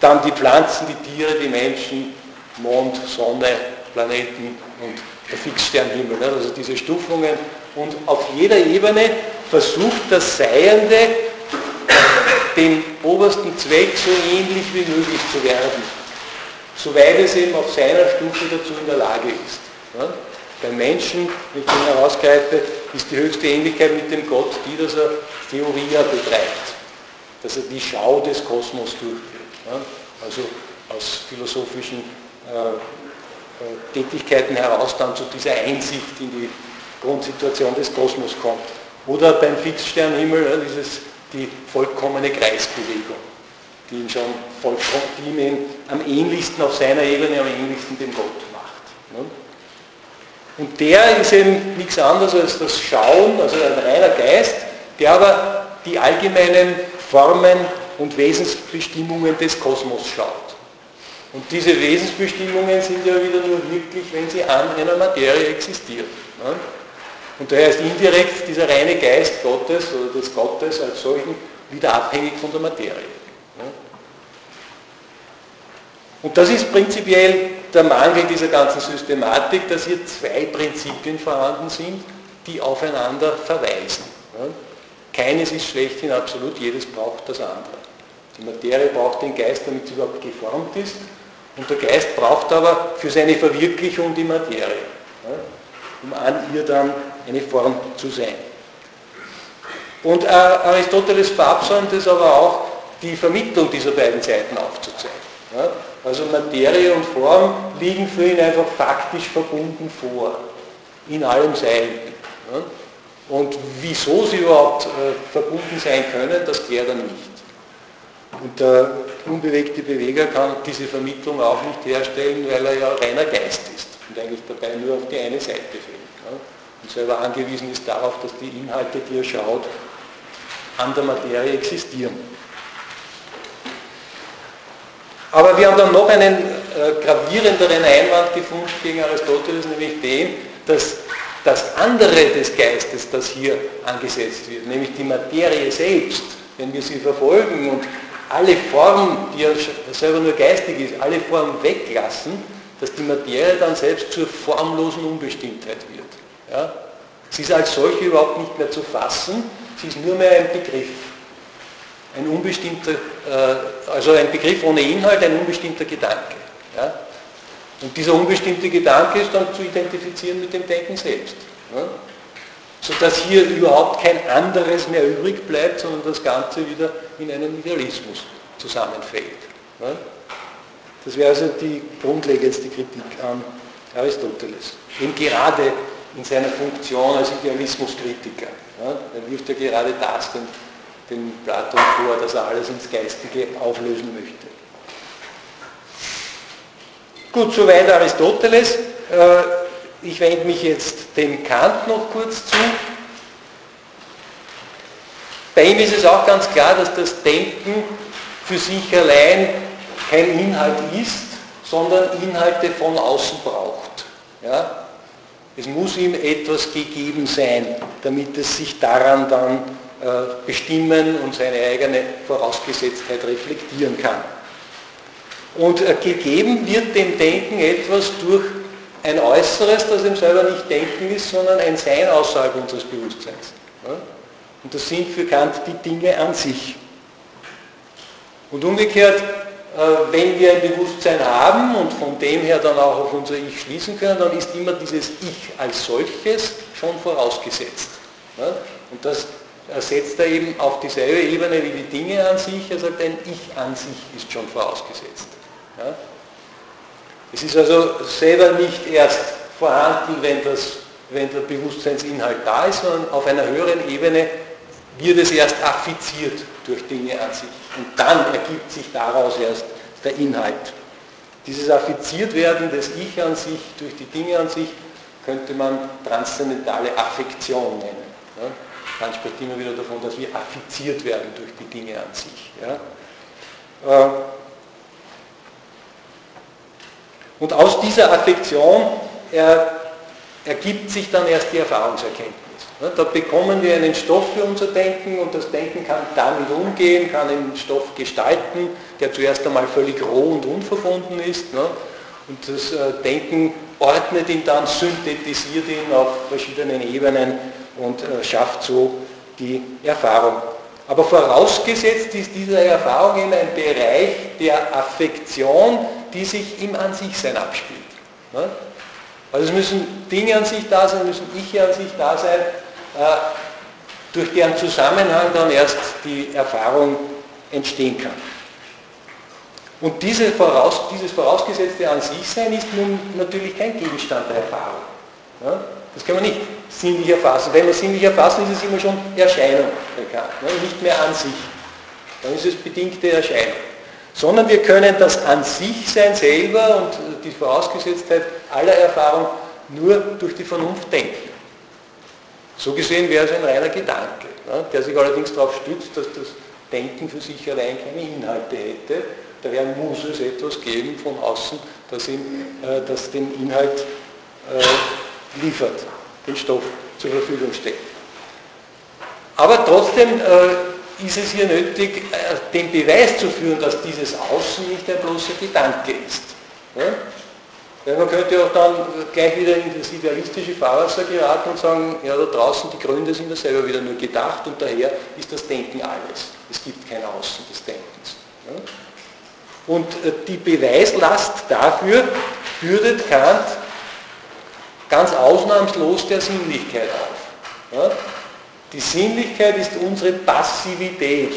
dann die Pflanzen, die Tiere, die Menschen, Mond, Sonne, Planeten und der Fixsternhimmel. Ne. Also diese Stufungen. Und auf jeder Ebene versucht das Seiende dem obersten Zweck so ähnlich wie möglich zu werden, soweit es eben auf seiner Stufe dazu in der Lage ist. Ja? Beim Menschen, wenn ich ihn herausgreife, ist die höchste Ähnlichkeit mit dem Gott die, dass er Theoria betreibt, dass er die Schau des Kosmos durchführt. Ja? Also aus philosophischen äh, äh, Tätigkeiten heraus dann zu dieser Einsicht in die Grundsituation des Kosmos kommt. Oder beim Fixsternhimmel, ja, dieses die vollkommene Kreisbewegung, die ihn schon vollkommen, die ihn am ähnlichsten auf seiner Ebene, am ähnlichsten dem Gott macht. Ne? Und der ist eben nichts anderes als das Schauen, also ein reiner Geist, der aber die allgemeinen Formen und Wesensbestimmungen des Kosmos schaut. Und diese Wesensbestimmungen sind ja wieder nur wirklich, wenn sie an einer Materie existieren. Ne? Und daher ist indirekt dieser reine Geist Gottes oder des Gottes als solchen wieder abhängig von der Materie. Und das ist prinzipiell der Mangel dieser ganzen Systematik, dass hier zwei Prinzipien vorhanden sind, die aufeinander verweisen. Keines ist schlechthin absolut, jedes braucht das andere. Die Materie braucht den Geist, damit sie überhaupt geformt ist, und der Geist braucht aber für seine Verwirklichung die Materie, um an ihr dann eine Form zu sein. Und äh, Aristoteles verabsäumt es aber auch, die Vermittlung dieser beiden Seiten aufzuzeigen. Ja? Also Materie und Form liegen für ihn einfach faktisch verbunden vor, in allem Sein. Ja? Und wieso sie überhaupt äh, verbunden sein können, das klärt er nicht. Und der unbewegte Beweger kann diese Vermittlung auch nicht herstellen, weil er ja reiner Geist ist und eigentlich dabei nur auf die eine Seite fällt. Ja? und selber angewiesen ist darauf, dass die Inhalte, die er schaut, an der Materie existieren. Aber wir haben dann noch einen äh, gravierenderen Einwand gefunden gegen Aristoteles, nämlich den, dass das andere des Geistes, das hier angesetzt wird, nämlich die Materie selbst, wenn wir sie verfolgen und alle Formen, die ja selber nur geistig ist, alle Formen weglassen, dass die Materie dann selbst zur formlosen Unbestimmtheit wird. Ja? Sie ist als solche überhaupt nicht mehr zu fassen, sie ist nur mehr ein Begriff. Ein unbestimmter, äh, also ein Begriff ohne Inhalt, ein unbestimmter Gedanke. Ja? Und dieser unbestimmte Gedanke ist dann zu identifizieren mit dem Denken selbst. Ja? Sodass hier überhaupt kein anderes mehr übrig bleibt, sondern das Ganze wieder in einen Idealismus zusammenfällt. Ja? Das wäre also die grundlegendste Kritik an Aristoteles. Eben gerade in seiner Funktion als Idealismuskritiker. Ja, er wirft ja gerade das den, den Platon vor, dass er alles ins Geistige auflösen möchte. Gut, soweit Aristoteles. Ich wende mich jetzt dem Kant noch kurz zu. Bei ihm ist es auch ganz klar, dass das Denken für sich allein kein Inhalt ist, sondern Inhalte von außen braucht. Ja? Es muss ihm etwas gegeben sein, damit es sich daran dann äh, bestimmen und seine eigene Vorausgesetztheit reflektieren kann. Und äh, gegeben wird dem Denken etwas durch ein Äußeres, das ihm selber nicht Denken ist, sondern ein Sein außerhalb unseres Bewusstseins. Und das sind für Kant die Dinge an sich. Und umgekehrt äh, wenn wir ein Bewusstsein haben und von dem her dann auch auf unser Ich schließen können, dann ist immer dieses Ich als solches schon vorausgesetzt. Und das setzt er eben auf dieselbe Ebene wie die Dinge an sich. Er sagt, ein Ich an sich ist schon vorausgesetzt. Es ist also selber nicht erst vorhanden, wenn, das, wenn der Bewusstseinsinhalt da ist, sondern auf einer höheren Ebene wird es erst affiziert durch Dinge an sich. Und dann ergibt sich daraus erst der Inhalt. Dieses Affiziertwerden des Ich an sich durch die Dinge an sich könnte man transzendentale Affektion nennen. Ja? Man spricht immer wieder davon, dass wir affiziert werden durch die Dinge an sich. Ja? Äh, Und aus dieser Affektion er, ergibt sich dann erst die Erfahrungserkenntnis. Da bekommen wir einen Stoff für unser Denken und das Denken kann damit umgehen, kann einen Stoff gestalten, der zuerst einmal völlig roh und unverbunden ist. Und das äh, Denken ordnet ihn dann, synthetisiert ihn auf verschiedenen Ebenen und äh, schafft so die Erfahrung. Aber vorausgesetzt ist diese Erfahrung in einem Bereich der Affektion, die sich im An sich sein abspielt. Also es müssen Dinge an sich da sein, müssen Ich an sich da sein, äh, durch deren Zusammenhang dann erst die Erfahrung entstehen kann. Und diese voraus, dieses vorausgesetzte an sich sein ist nun natürlich kein Gegenstand der Erfahrung. Ja? Das kann man nicht sinnlich erfassen. Wenn wir sinnlich erfassen, ist es immer schon Erscheinung bekannt, ne? nicht mehr an sich. Dann ist es bedingte Erscheinung. Sondern wir können das an sich sein selber und die Vorausgesetztheit aller Erfahrung nur durch die Vernunft denken. So gesehen wäre es ein reiner Gedanke, ne? der sich allerdings darauf stützt, dass das Denken für sich allein keine Inhalte hätte, Daher muss es etwas geben von außen, das, ihm, äh, das den Inhalt äh, liefert, den Stoff zur Verfügung stellt. Aber trotzdem äh, ist es hier nötig, äh, den Beweis zu führen, dass dieses Außen nicht ein bloßer Gedanke ist. Ja? Man könnte auch dann gleich wieder in das idealistische Fahrwasser geraten und sagen, ja da draußen die Gründe sind ja selber wieder nur gedacht und daher ist das Denken alles. Es gibt kein Außen des Denkens. Ja? Und äh, die Beweislast dafür bürdet Kant ganz ausnahmslos der Sinnlichkeit auf. Ja? Die Sinnlichkeit ist unsere Passivität.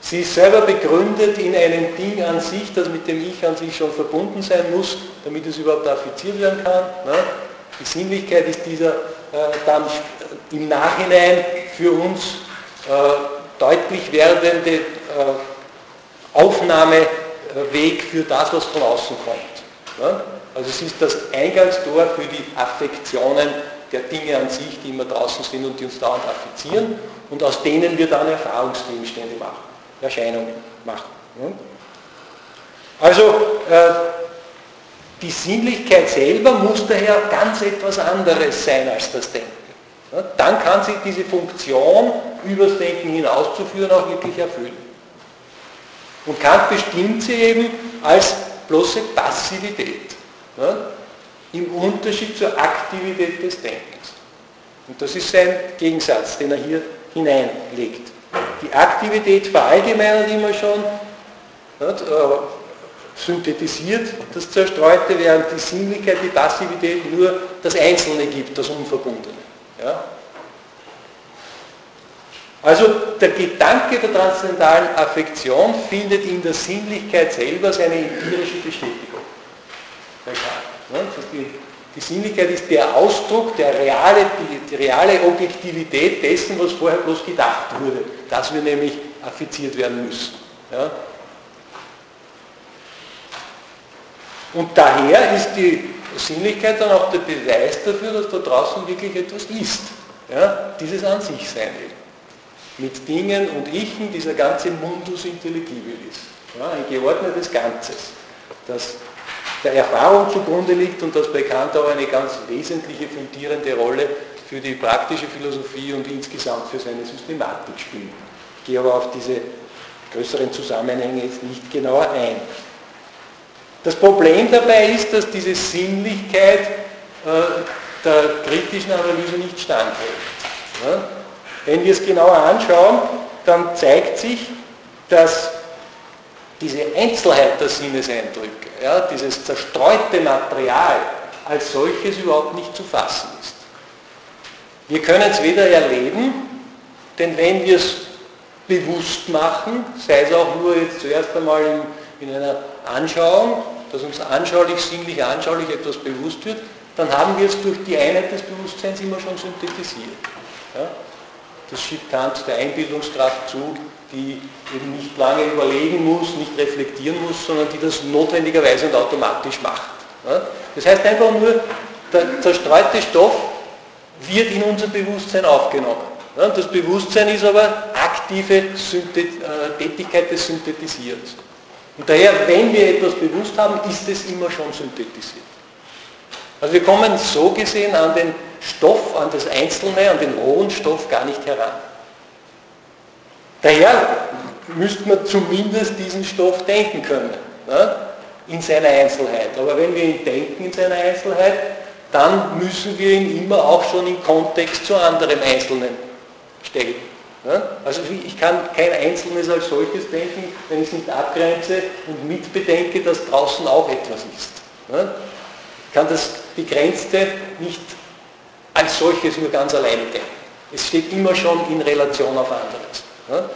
Sie ist selber begründet in einem Ding an sich, das mit dem Ich an sich schon verbunden sein muss, damit es überhaupt affiziert werden kann. Ja? Die Sinnlichkeit ist dieser äh, dann im Nachhinein für uns äh, deutlich werdende äh, Aufnahmeweg für das, was von außen kommt. Also es ist das Eingangstor für die Affektionen der Dinge an sich, die immer draußen sind und die uns dauernd affizieren und aus denen wir dann Erfahrungsgegenstände machen, Erscheinungen machen. Also äh, die Sinnlichkeit selber muss daher ganz etwas anderes sein als das Denken. Dann kann sich diese Funktion, übers Denken hinauszuführen, auch wirklich erfüllen. Und Kant bestimmt sie eben als bloße Passivität. Im Unterschied zur Aktivität des Denkens. Und das ist sein Gegensatz, den er hier hineinlegt. Die Aktivität verallgemeinert immer schon, ja, äh, synthetisiert das Zerstreute, während die Sinnlichkeit, die Passivität nur das Einzelne gibt, das Unverbundene. Ja? Also der Gedanke der transzendentalen Affektion findet in der Sinnlichkeit selber seine empirische Bestätigung. Ne? Die, Sinnlichkeit ist der Ausdruck, der reale, die, reale Objektivität dessen, was vorher bloß gedacht wurde, dass wir nämlich affiziert werden müssen. Ja? Und daher ist die Sinnlichkeit dann auch der Beweis dafür, dass da draußen wirklich etwas ist. Ja? Dieses An sich sein eben mit Dingen und Ichen dieser ganze Mundus intelligibilis. Ja, ein geordnetes Ganzes, das der Erfahrung zugrunde liegt und das bei Kant auch eine ganz wesentliche fundierende Rolle für die praktische Philosophie und insgesamt für seine Systematik spielt. Ich gehe aber auf diese größeren Zusammenhänge jetzt nicht genauer ein. Das Problem dabei ist, dass diese Sinnlichkeit äh, der kritischen Analyse nicht standhält. Ja? Wenn wir es genauer anschauen, dann zeigt sich, dass diese Einzelheit der Sinneseindrücke, ja, dieses zerstreute Material als solches überhaupt nicht zu fassen ist. Wir können es weder erleben, denn wenn wir es bewusst machen, sei es auch nur jetzt zuerst einmal in, in einer Anschauung, dass uns anschaulich, sinnlich, anschaulich etwas bewusst wird, dann haben wir es durch die Einheit des Bewusstseins immer schon synthetisiert. Ja? Das schiebt Kant der Einbildungskraft zu, die eben nicht lange überlegen muss, nicht reflektieren muss, sondern die das notwendigerweise und automatisch macht. Das heißt einfach nur, der zerstreute Stoff wird in unser Bewusstsein aufgenommen. Das Bewusstsein ist aber aktive äh, Tätigkeit des Synthetisierens. Und daher, wenn wir etwas bewusst haben, ist es immer schon synthetisiert. Also wir kommen so gesehen an den Stoff, an das Einzelne, an den rohen Stoff gar nicht heran. Daher müsste man zumindest diesen Stoff denken können, ne? in seiner Einzelheit. Aber wenn wir ihn denken in seiner Einzelheit, dann müssen wir ihn immer auch schon in Kontext zu anderem Einzelnen stellen. Ne? Also ich kann kein Einzelnes als solches denken, wenn ich es nicht abgrenze und mitbedenke, dass draußen auch etwas ist. Ne? Ich kann das Begrenzte nicht als solches nur ganz alleine denken. Es steht immer schon in Relation auf anderes.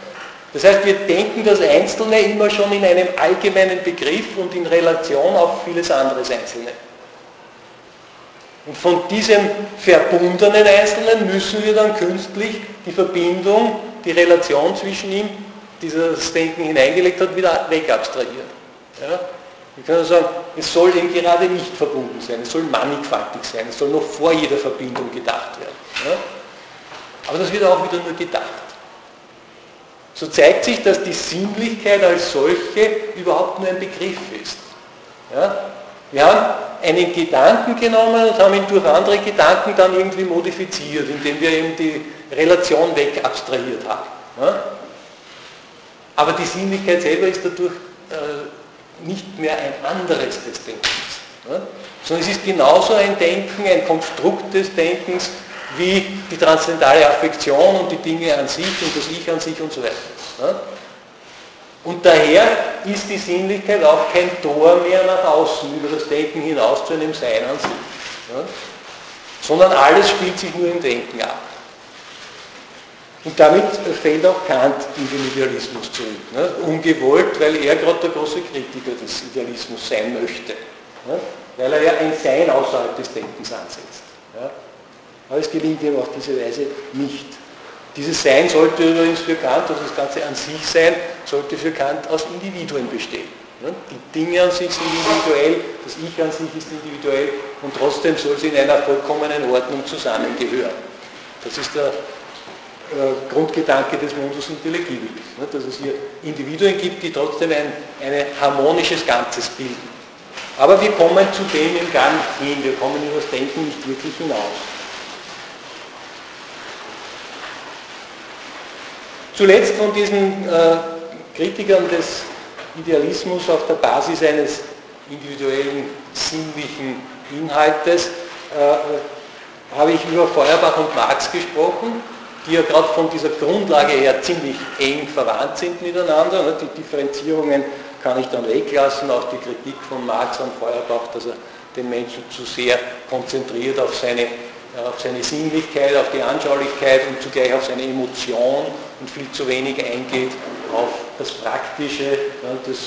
Das heißt, wir denken das Einzelne immer schon in einem allgemeinen Begriff und in Relation auf vieles anderes Einzelne. Und von diesem verbundenen Einzelnen müssen wir dann künstlich die Verbindung, die Relation zwischen ihm, dieses Denken hineingelegt hat, wieder wegabstrahieren. Ja? Wir können sagen, es soll eben gerade nicht verbunden sein, es soll mannigfaltig sein, es soll noch vor jeder Verbindung gedacht werden. Ja? Aber das wird auch wieder nur gedacht. So zeigt sich, dass die Sinnlichkeit als solche überhaupt nur ein Begriff ist. Ja? Wir haben einen Gedanken genommen und haben ihn durch andere Gedanken dann irgendwie modifiziert, indem wir eben die Relation wegabstrahiert haben. Ja? Aber die Sinnlichkeit selber ist dadurch äh, nicht mehr ein anderes des Denkens. Ne? Sondern es ist genauso ein Denken, ein Konstrukt des Denkens, wie die transzendentale Affektion und die Dinge an sich und das Ich an sich und so weiter. Ne? Und daher ist die Sinnlichkeit auch kein Tor mehr nach außen, über das Denken hinaus zu einem Sein an sich. Ne? Sondern alles spielt sich nur im Denken ab. Und damit fällt auch Kant in den Idealismus zurück. Ne? Ungewollt, weil er gerade der große Kritiker des Idealismus sein möchte. Ne? Weil er ja ein Sein außerhalb des Denkens ansetzt. Ja? Aber es gelingt ihm auf diese Weise nicht. Dieses Sein sollte übrigens für Kant, also das Ganze an sich sein, sollte für Kant aus Individuen bestehen. Ne? Die Dinge an sich sind individuell, das Ich an sich ist individuell und trotzdem soll sie in einer vollkommenen Ordnung zusammengehören. Das ist der äh, Grundgedanke des Mundus Intelligibilis, ne, dass es hier Individuen gibt, die trotzdem ein, ein harmonisches Ganzes bilden. Aber wir kommen zu dem eben gar nicht hin, wir kommen über das Denken nicht wirklich hinaus. Zuletzt von diesen äh, Kritikern des Idealismus auf der Basis eines individuellen sinnlichen Inhaltes äh, habe ich über Feuerbach und Marx gesprochen die ja gerade von dieser Grundlage her ziemlich eng verwandt sind miteinander. Ne? Die Differenzierungen kann ich dann weglassen, auch die Kritik von Marx an Feuerbach, dass er den Menschen zu sehr konzentriert auf seine, auf seine Sinnlichkeit, auf die Anschaulichkeit und zugleich auf seine Emotion und viel zu wenig eingeht auf das Praktische. Das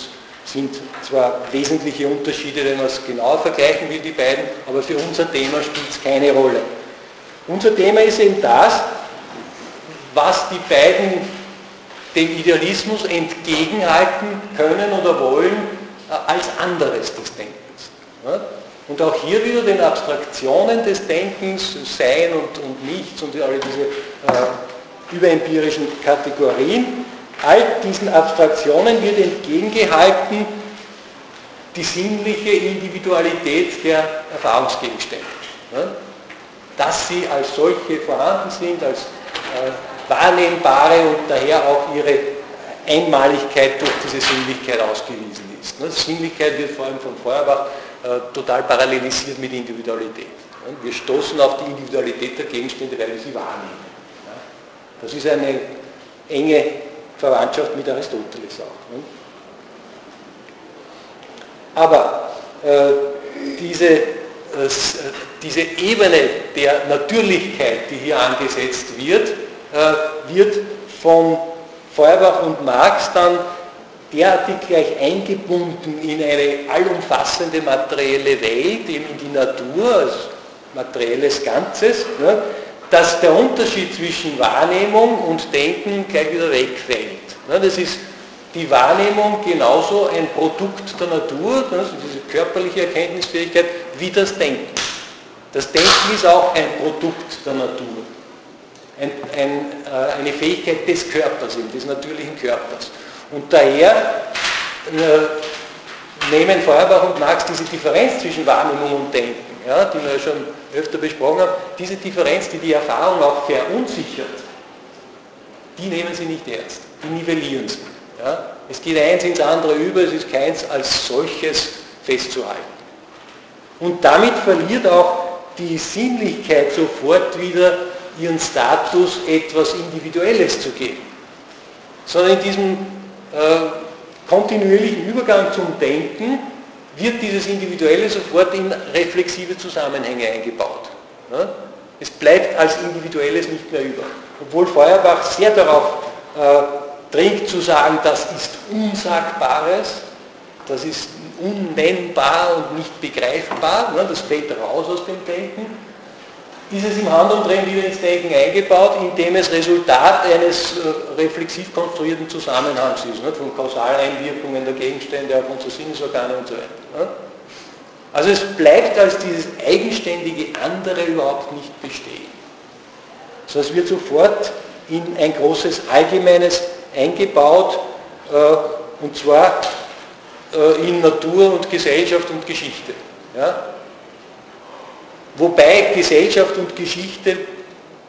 sind zwar wesentliche Unterschiede, wenn man es genauer vergleichen will, die beiden, aber für unser Thema spielt es keine Rolle. Unser Thema ist eben das, was die beiden dem Idealismus entgegenhalten können oder wollen äh, als anderes des Denkens. Und auch hier wieder den Abstraktionen des Denkens, Sein und, und Nichts und alle diese äh, überempirischen Kategorien, all diesen Abstraktionen wird entgegengehalten die sinnliche Individualität der Erfahrungsgegenstände. Dass sie als solche vorhanden sind, als äh, wahrnehmbare und daher auch ihre Einmaligkeit durch diese Sinnlichkeit ausgewiesen ist. Ne? Sinnlichkeit wird vor allem von Feuerbach äh, total parallelisiert mit Individualität. Ne? Wir stoßen auf die Individualität der Gegenstände, weil wir sie wahrnehmen. Das ist eine enge Verwandtschaft mit Aristoteles auch. Ne? Aber äh, diese, äh, diese Ebene der Natürlichkeit, die hier angesetzt wird, äh, wird von Feuerbach und Marx dann derartig gleich eingebunden in eine allumfassende materielle Welt, eben in die Natur als materielles Ganzes, ne, dass der Unterschied zwischen Wahrnehmung und Denken gleich wieder wegfällt. Ne, das ist die Wahrnehmung genauso ein Produkt der Natur, also diese körperliche Erkenntnisfähigkeit, wie das Denken. Das Denken ist auch ein Produkt der Natur ein, ein, äh, eine Fähigkeit des Körpers, des natürlichen Körpers. Und daher äh, nehmen Feuerbach und Marx diese Differenz zwischen Wahrnehmung und Denken, ja, die wir ja schon öfter besprochen haben, diese Differenz, die die Erfahrung auch verunsichert, die nehmen sie nicht ernst, die nivellieren sie. Ja. Es geht eins ins andere über, es ist keins als solches festzuhalten. Und damit verliert auch die Sinnlichkeit sofort wieder ihren Status, etwas Individuelles zu geben. Sondern in diesem äh, kontinuierlichen Übergang zum Denken wird dieses Individuelle sofort in reflexive Zusammenhänge eingebaut. Ja? Es bleibt als Individuelles nicht mehr über. Obwohl Feuerbach sehr darauf äh, dringt zu sagen, das ist Unsagbares, das ist unnennbar und nicht begreifbar, ne, das fällt raus aus dem Denken, ist es im Handumdrehen wieder ins Denken eingebaut, indem es Resultat eines äh, reflexiv konstruierten Zusammenhangs ist, ne, von Kausaleinwirkungen der Gegenstände auf unsere Sinnesorgane und so weiter. Also es bleibt als dieses eigenständige andere überhaupt nicht bestehen. Sondern es wird sofort in ein großes Allgemeines eingebaut, äh, und zwar äh, in Natur und Gesellschaft und Geschichte. Ja? Wobei Gesellschaft und Geschichte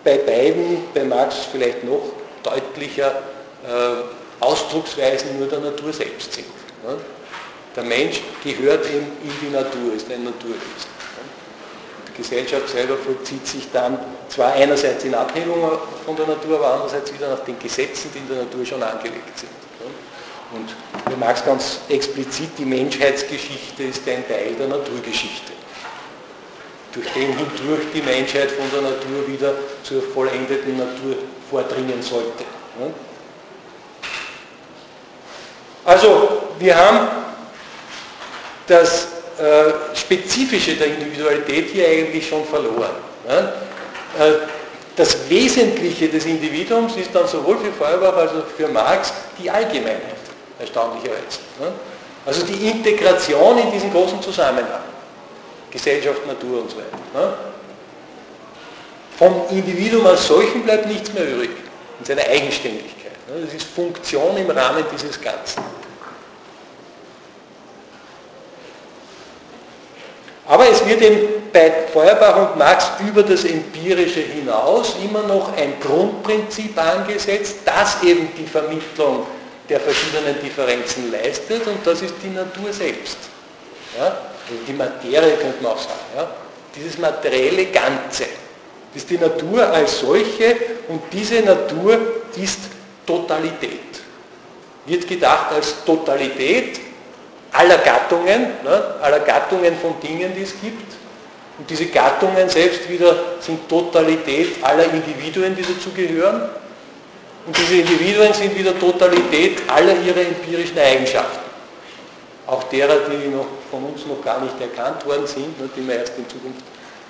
bei beiden, bei Marx vielleicht noch deutlicher, äh, Ausdrucksweisen nur der Natur selbst sind. Ja? Der Mensch gehört in, in die Natur, ist ein Naturwesen. Die Gesellschaft selber vollzieht sich dann zwar einerseits in Abhängung von der Natur, aber andererseits wieder nach den Gesetzen, die in der Natur schon angelegt sind. Und wie Marx ganz explizit, die Menschheitsgeschichte ist ein Teil der Naturgeschichte, durch den hindurch die Menschheit von der Natur wieder zur vollendeten Natur vordringen sollte. Also wir haben das äh, Spezifische der Individualität hier eigentlich schon verloren. Äh, das Wesentliche des Individuums ist dann sowohl für Feuerbach als auch für Marx die Allgemeinheit erstaunlicherweise. Ne? Also die Integration in diesen großen Zusammenhang, Gesellschaft, Natur und so weiter. Ne? Vom Individuum als solchen bleibt nichts mehr übrig, in seiner Eigenständigkeit. Ne? Das ist Funktion im Rahmen dieses Ganzen. Aber es wird eben bei Feuerbach und Marx über das Empirische hinaus immer noch ein Grundprinzip angesetzt, das eben die Vermittlung der verschiedenen Differenzen leistet und das ist die Natur selbst. Ja? Also die Materie könnte man auch sagen. Ja? Dieses materielle Ganze. Das ist die Natur als solche und diese Natur ist Totalität. Wird gedacht als Totalität aller Gattungen, ne? aller Gattungen von Dingen, die es gibt. Und diese Gattungen selbst wieder sind Totalität aller Individuen, die dazugehören. Und diese Individuen sind wieder Totalität aller ihrer empirischen Eigenschaften. Auch derer, die noch von uns noch gar nicht erkannt worden sind, die wir erst in Zukunft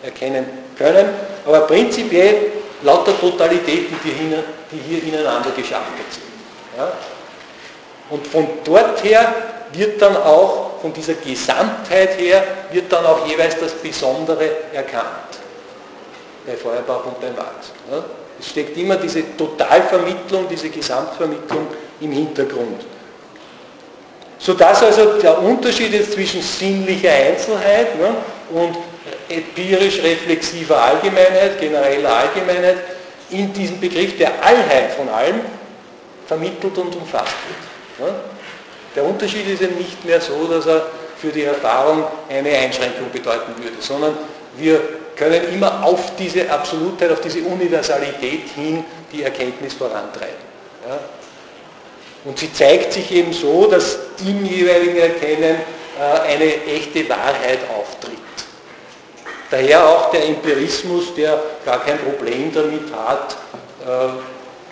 erkennen können. Aber prinzipiell lauter Totalitäten, die hier, die hier ineinander geschaffen sind. Ja? Und von dort her wird dann auch, von dieser Gesamtheit her, wird dann auch jeweils das Besondere erkannt. Bei Feuerbach und bei Marx. Ja? Es steckt immer diese Totalvermittlung, diese Gesamtvermittlung im Hintergrund. Sodass also der Unterschied jetzt zwischen sinnlicher Einzelheit ne, und empirisch-reflexiver Allgemeinheit, genereller Allgemeinheit, in diesem Begriff der Allheit von allem vermittelt und umfasst wird. Ne. Der Unterschied ist eben nicht mehr so, dass er für die Erfahrung eine Einschränkung bedeuten würde, sondern wir können immer auf diese Absolutheit, auf diese Universalität hin die Erkenntnis vorantreiben. Ja? Und sie zeigt sich eben so, dass im jeweiligen Erkennen äh, eine echte Wahrheit auftritt. Daher auch der Empirismus, der gar kein Problem damit hat, äh,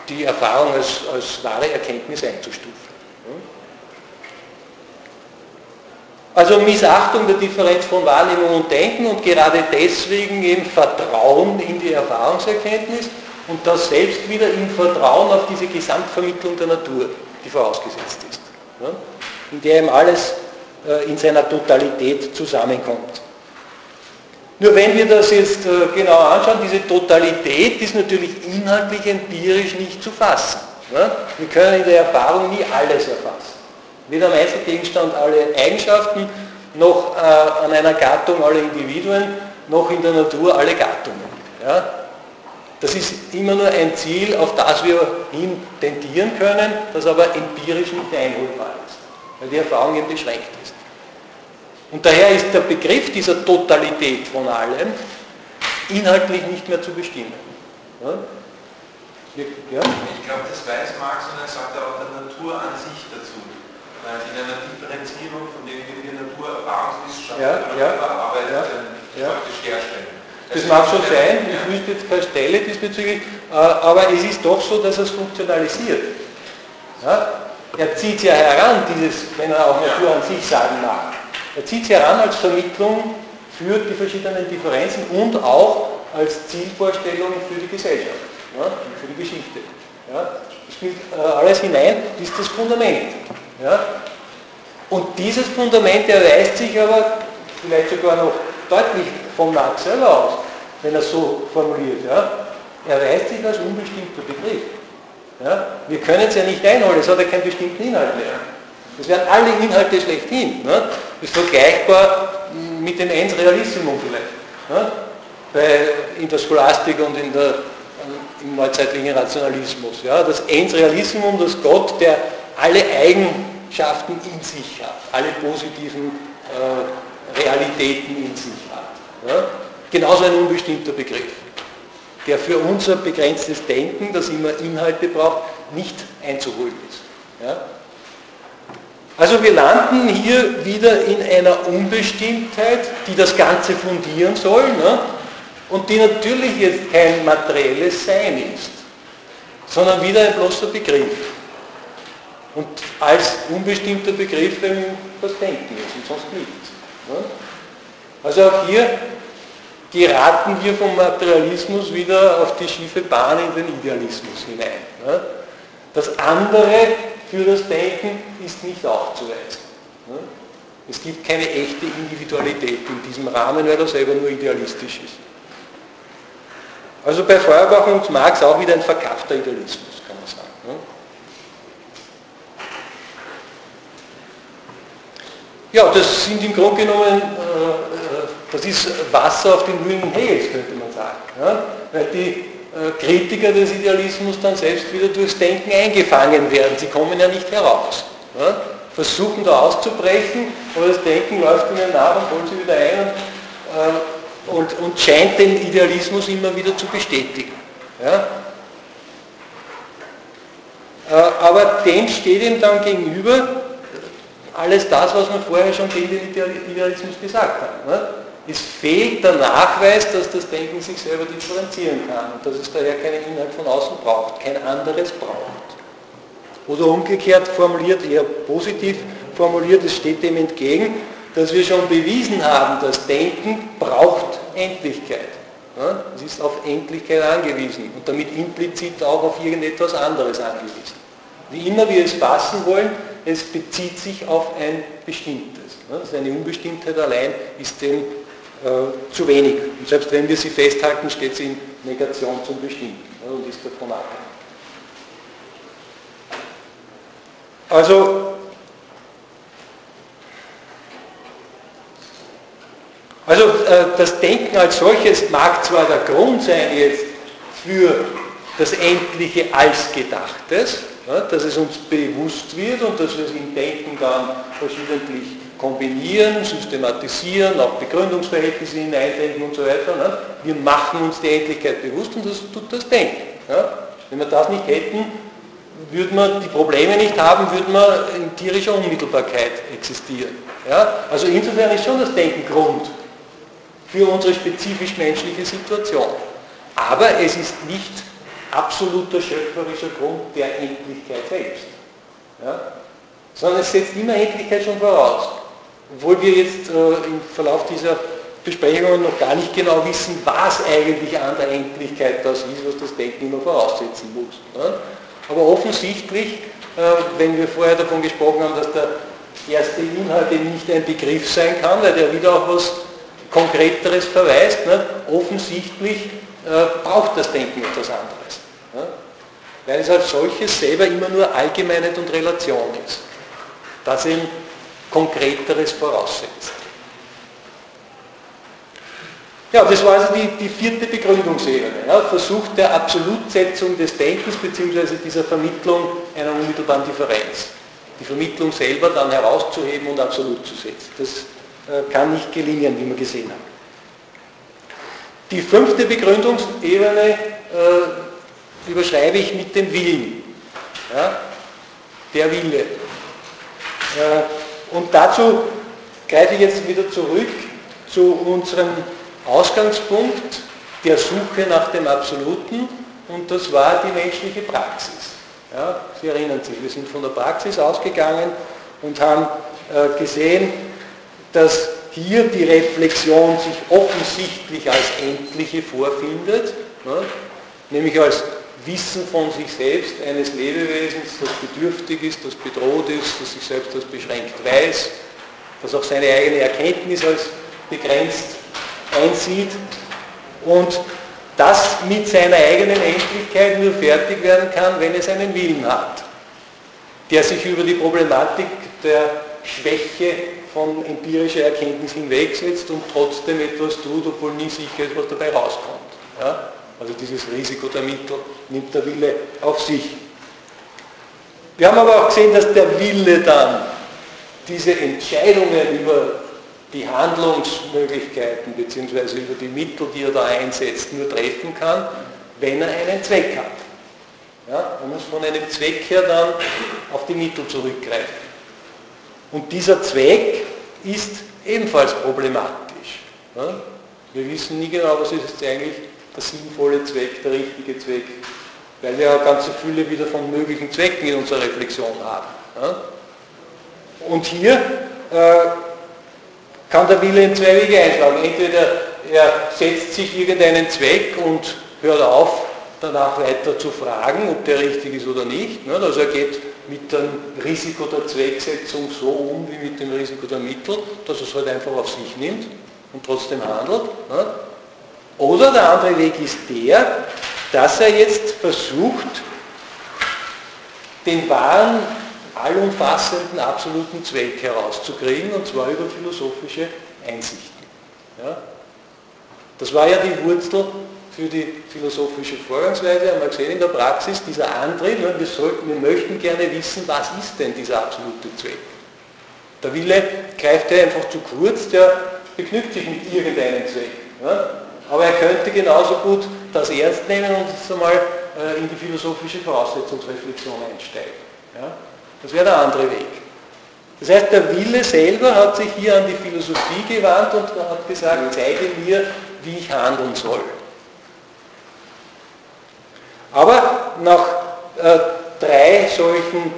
die Erfahrung als, als wahre Erkenntnis einzustufen. Also Missachtung der Differenz von Wahrnehmung und Denken und gerade deswegen eben Vertrauen in die Erfahrungserkenntnis und das selbst wieder im Vertrauen auf diese Gesamtvermittlung der Natur, die vorausgesetzt ist. In der eben alles äh, in seiner Totalität zusammenkommt. Nur wenn wir das jetzt äh, genau anschauen, diese Totalität ist natürlich inhaltlich empirisch nicht zu fassen. Wir können in der Erfahrung nie alles erfassen. Weder am Einzelgegenstand alle Eigenschaften, noch äh, an einer Gattung alle Individuen, noch in der Natur alle Gattungen. Ja? Das ist immer nur ein Ziel, auf das wir hin tendieren können, das aber empirisch nicht einholbar ist, weil die Erfahrung eben beschränkt ist. Und daher ist der Begriff dieser Totalität von allem inhaltlich nicht mehr zu bestimmen. Ja? Ja? Ich glaube, das weiß Marx und er sagt auch der Natur an sich dazu. In einer Differenzierung, von der wir die Naturerfahrungswissenschaft ja, ja, arbeitet, ja, praktisch herstellen. Das mag schon sein, ich wüsste jetzt keine Stelle diesbezüglich, äh, aber es ist doch so, dass er es funktionalisiert. Ja? Er zieht ja heran, dieses, wenn er auch Natur an sich sagen mag. Er zieht es heran als Vermittlung für die verschiedenen Differenzen und auch als Zielvorstellung für die Gesellschaft ja, für die Geschichte. Ja. Spielt äh, alles hinein, ist das Fundament. Ja. Und dieses Fundament erweist sich aber vielleicht sogar noch deutlich vom Marx selber aus, wenn er es so formuliert. Ja. Erweist sich als unbestimmter Begriff. Ja. Wir können es ja nicht einholen, es hat ja keinen bestimmten Inhalt mehr. Das wären alle Inhalte schlechthin. Ne? Das ist vergleichbar mit dem Ens Realissimum vielleicht. Ne? Bei, in der Scholastik und in der im neuzeitlichen Rationalismus. Ja, das Ens Realismum, das Gott, der alle Eigenschaften in sich hat, alle positiven äh, Realitäten in sich. Ja, genauso ein unbestimmter Begriff, der für unser begrenztes Denken, das immer Inhalte braucht, nicht einzuholen ist. Ja. Also wir landen hier wieder in einer Unbestimmtheit, die das Ganze fundieren soll. Ne? und die natürlich jetzt kein materielles Sein ist, sondern wieder ein bloßer Begriff. Und als unbestimmter Begriff eben das Denken ist und sonst nichts. Also auch hier geraten wir vom Materialismus wieder auf die schiefe Bahn in den Idealismus hinein. Das andere für das Denken ist nicht aufzuweisen. Es gibt keine echte Individualität in diesem Rahmen, weil er selber nur idealistisch ist. Also bei Feuerbach und Marx auch wieder ein verkappter Idealismus, kann man sagen. Ne? Ja, das sind im Grunde genommen, äh, das ist Wasser auf den Mühlen Hegels, könnte man sagen. Weil die äh, Kritiker des Idealismus dann selbst wieder durchs Denken eingefangen werden. Sie kommen ja nicht heraus. Versuchen da auszubrechen, aber das Denken läuft ihnen nach und holt sie wieder ein und und, und scheint den Idealismus immer wieder zu bestätigen. Ja? Äh, aber dem steht ihm dann gegenüber alles das, was wir vorher schon gegen den Idealismus gesagt haben. Ne? Es fehlt der Nachweis, dass das Denken sich selber differenzieren kann und dass es daher keinen Inhalt von außen braucht, kein anderes braucht. Oder umgekehrt formuliert, eher positiv formuliert, es steht dem entgegen, dass wir schon bewiesen haben, dass Denken braucht Endlichkeit. Es ist auf Endlichkeit angewiesen und damit implizit auch auf irgendetwas anderes angewiesen. Wie immer wir es fassen wollen, es bezieht sich auf ein Bestimmtes. Also eine Unbestimmtheit allein ist dem äh, zu wenig. Und selbst wenn wir sie festhalten, steht sie in Negation zum Bestimmten und ist davon abhängig. Also Also äh, das Denken als solches mag zwar der Grund sein jetzt für das Endliche als Gedachtes, ja, dass es uns bewusst wird und dass wir es im Denken dann verschiedentlich kombinieren, systematisieren, auch Begründungsverhältnisse hineindenken und so weiter. Ne? Wir machen uns die Endlichkeit bewusst und das tut das Denken. Ja? Wenn wir das nicht hätten, würden wir die Probleme nicht haben, würden wir in tierischer Unmittelbarkeit existieren. Ja? Also insofern ist schon das Denken Grund für unsere spezifisch menschliche Situation. Aber es ist nicht absoluter schöpferischer Grund der Endlichkeit selbst. Ja? Sondern es setzt immer Endlichkeit schon voraus. Obwohl wir jetzt äh, im Verlauf dieser Besprechungen noch gar nicht genau wissen, was eigentlich an der Endlichkeit das ist, was das Denken immer voraussetzen muss. Ja? Aber offensichtlich, äh, wenn wir vorher davon gesprochen haben, dass der erste Inhalt eben nicht ein Begriff sein kann, weil der wieder auch was Konkreteres verweist, ne? offensichtlich äh, braucht das Denken etwas anderes. Ne? Weil es als solches selber immer nur Allgemeinheit und Relation ist. das eben Konkreteres voraussetzt. Ja, das war also die, die vierte Begründungsebene. Ja, Versuch der Absolutsetzung des Denkens bzw. dieser Vermittlung einer unmittelbaren Differenz. Die Vermittlung selber dann herauszuheben und absolut zu setzen. Das äh, kann nicht gelingen, wie wir gesehen haben. Die fünfte Begründungsebene äh, überschreibe ich mit dem Willen. Ja? Der Wille. Äh, und dazu greife ich jetzt wieder zurück zu unserem Ausgangspunkt der Suche nach dem Absoluten und das war die menschliche Praxis. Ja, Sie erinnern sich, wir sind von der Praxis ausgegangen und haben äh, gesehen, dass hier die Reflexion sich offensichtlich als endliche vorfindet, ne, nämlich als Wissen von sich selbst eines Lebewesens, das bedürftig ist, das bedroht ist, das sich selbst als beschränkt weiß, das auch seine eigene Erkenntnis als begrenzt einsieht und das mit seiner eigenen Endlichkeit nur fertig werden kann, wenn es einen Willen hat, der sich über die Problematik der Schwäche von empirischer Erkenntnis hinwegsetzt und trotzdem etwas tut, obwohl nie sicher ist, was dabei rauskommt. Ja? Also dieses Risiko der Mittel nimmt der Wille auf sich. Wir haben aber auch gesehen, dass der Wille dann diese Entscheidungen über die Handlungsmöglichkeiten bzw. über die Mittel, die er da einsetzt, nur treffen kann, wenn er einen Zweck hat. Ja, man muss von einem Zweck her dann auf die Mittel zurückgreifen. Und dieser Zweck ist ebenfalls problematisch. Ja, wir wissen nie genau, was ist jetzt eigentlich der sinnvolle Zweck, der richtige Zweck, weil wir eine ganze Fülle wieder von möglichen Zwecken in unserer Reflexion haben. Ja. Und hier äh, kann der Wille in zwei Wege einschlagen. Entweder er setzt sich irgendeinen Zweck und hört auf, danach weiter zu fragen, ob der richtig ist oder nicht. Also er geht mit dem Risiko der Zwecksetzung so um wie mit dem Risiko der Mittel, dass er es halt einfach auf sich nimmt und trotzdem handelt. Oder der andere Weg ist der, dass er jetzt versucht, den wahren allumfassenden absoluten Zweck herauszukriegen, und zwar über philosophische Einsichten. Ja? Das war ja die Wurzel für die philosophische Vorgangsweise, haben wir gesehen in der Praxis, dieser Antrieb, wir, sollten, wir möchten gerne wissen, was ist denn dieser absolute Zweck. Der Wille greift ja einfach zu kurz, der begnügt sich mit irgendeinem Zweck. Ja? Aber er könnte genauso gut das ernst nehmen und jetzt einmal äh, in die philosophische Voraussetzungsreflexion einsteigen. Ja? Das wäre der andere Weg. Das heißt, der Wille selber hat sich hier an die Philosophie gewandt und hat gesagt, zeige mir, wie ich handeln soll. Aber nach äh, drei solchen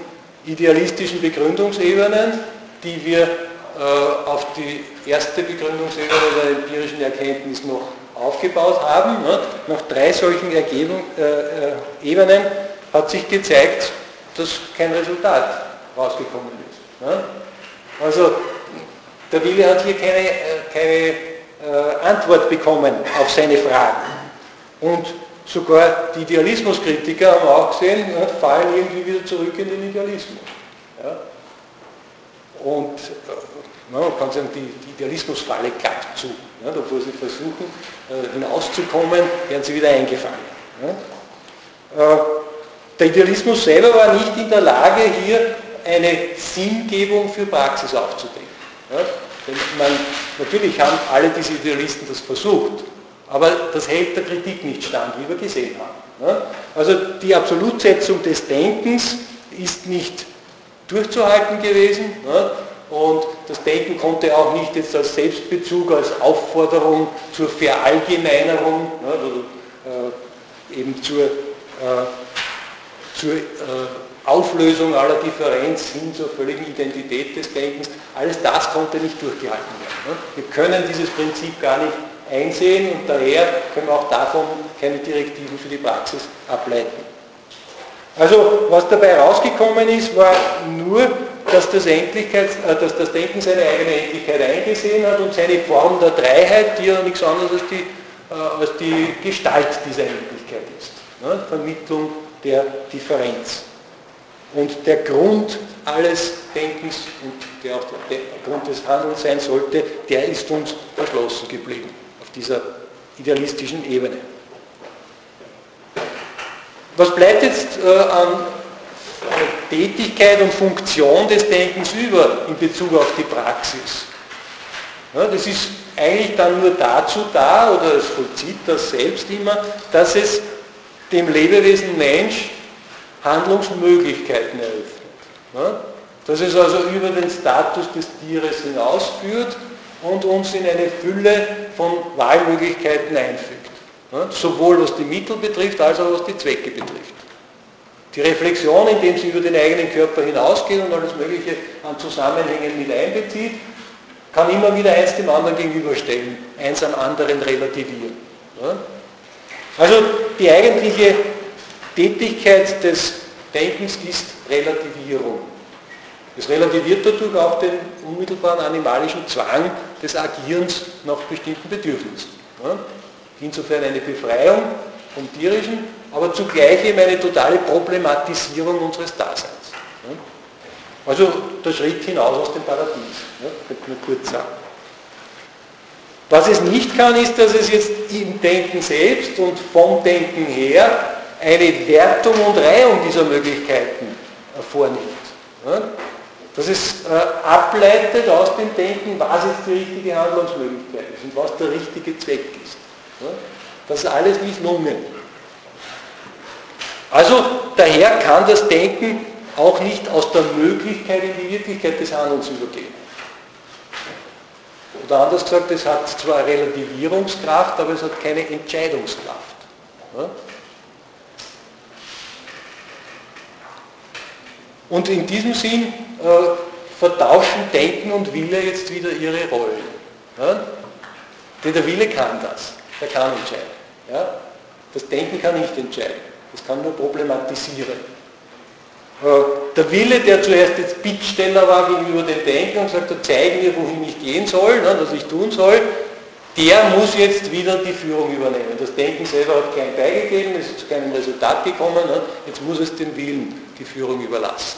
idealistischen Begründungsebenen, die wir äh, auf die erste Begründungsebene der empirischen Erkenntnis noch aufgebaut haben, ne, nach drei solchen Ergebung, äh, äh Ebenen hat sich gezeigt, dass kein Resultat rausgekommen ist. Ne? Also der Wille hat hier keine, äh, keine äh, Antwort bekommen auf seine Fragen. Und sogar die Idealismuskritiker haben auch gesehen, ne, fallen irgendwie wieder zurück in den Idealismus. Ja? Und äh, man kann sagen, die, die Idealismusfalle klappt zu. Ja, bevor sie versuchen, äh, hinauszukommen, werden sie wieder eingefangen. Ja? Äh, der Idealismus selber war nicht in der Lage, hier eine Sinngebung für Praxis aufzudecken. Ja? Denn man, natürlich haben alle diese Idealisten das versucht, aber das hält der Kritik nicht stand, wie wir gesehen haben. Ja? Also die Absolutsetzung des Denkens ist nicht durchzuhalten gewesen? Und das Denken konnte auch nicht jetzt als Selbstbezug, als Aufforderung zur Verallgemeinerung, also, äh, eben zur äh, zur äh, Auflösung aller Differenz hin zur völligen Identität des Denkens. Alles das konnte nicht durchgehalten werden. Ne? Wir können dieses Prinzip gar nicht einsehen und daher können wir auch davon keine Direktiven für die Praxis ableiten. Also was dabei rausgekommen ist, war nur, dass das, Endlichkeit, äh, dass das Denken seine eigene Endlichkeit eingesehen hat und seine Form der Dreiheit, die ja nichts anderes als die, äh, als die Gestalt dieser Endlichkeit ist. Ne? Vermittlung der Differenz. und der Grund alles Denkens und der auch der Grund des Handelns sein sollte, der ist uns verschlossen geblieben auf dieser idealistischen Ebene. Was bleibt jetzt äh, an Tätigkeit und Funktion des Denkens über in Bezug auf die Praxis? Ja, das ist eigentlich dann nur dazu da, oder es vollzieht das selbst immer, dass es dem Lebewesen Mensch Handlungsmöglichkeiten eröffnet. Ja, dass es also über den Status des Tieres hinausführt und uns in eine Fülle von Wahlmöglichkeiten einfügt. Ja, sowohl was die Mittel betrifft, als auch was die Zwecke betrifft. Die Reflexion, indem sie über den eigenen Körper hinausgeht und alles Mögliche an Zusammenhängen mit einbezieht, kann immer wieder eins dem anderen gegenüberstellen, eins am anderen relativieren. Also die eigentliche Tätigkeit des Denkens ist Relativierung. Es relativiert dadurch auch den unmittelbaren animalischen Zwang des Agierens nach bestimmten Bedürfnissen. Insofern eine Befreiung vom Tierischen, aber zugleich eben eine totale Problematisierung unseres Daseins. Also der Schritt hinaus aus dem Paradies, ja, könnte man kurz sagen. Was es nicht kann, ist, dass es jetzt im Denken selbst und vom Denken her eine Wertung und Reihung dieser Möglichkeiten vornimmt. Ja, dass es äh, ableitet aus dem Denken, was jetzt die richtige Handlungsmöglichkeit ist und was der richtige Zweck ist. Das ist alles misslungen. Also daher kann das Denken auch nicht aus der Möglichkeit in die Wirklichkeit des Handelns übergehen. Oder anders gesagt, es hat zwar Relativierungskraft, aber es hat keine Entscheidungskraft. Und in diesem Sinn äh, vertauschen Denken und Wille jetzt wieder ihre Rollen. Ja? Denn der Wille kann das, der kann entscheiden. Ja? Das Denken kann nicht entscheiden, das kann nur problematisieren. Äh, der Wille, der zuerst jetzt Bittsteller war gegenüber dem Denken und hat, zeig mir, wohin ich gehen soll, ne, was ich tun soll, der muss jetzt wieder die Führung übernehmen. Das Denken selber hat kein beigegeben, es ist zu keinem Resultat gekommen, ne, jetzt muss es dem Willen die Führung überlassen.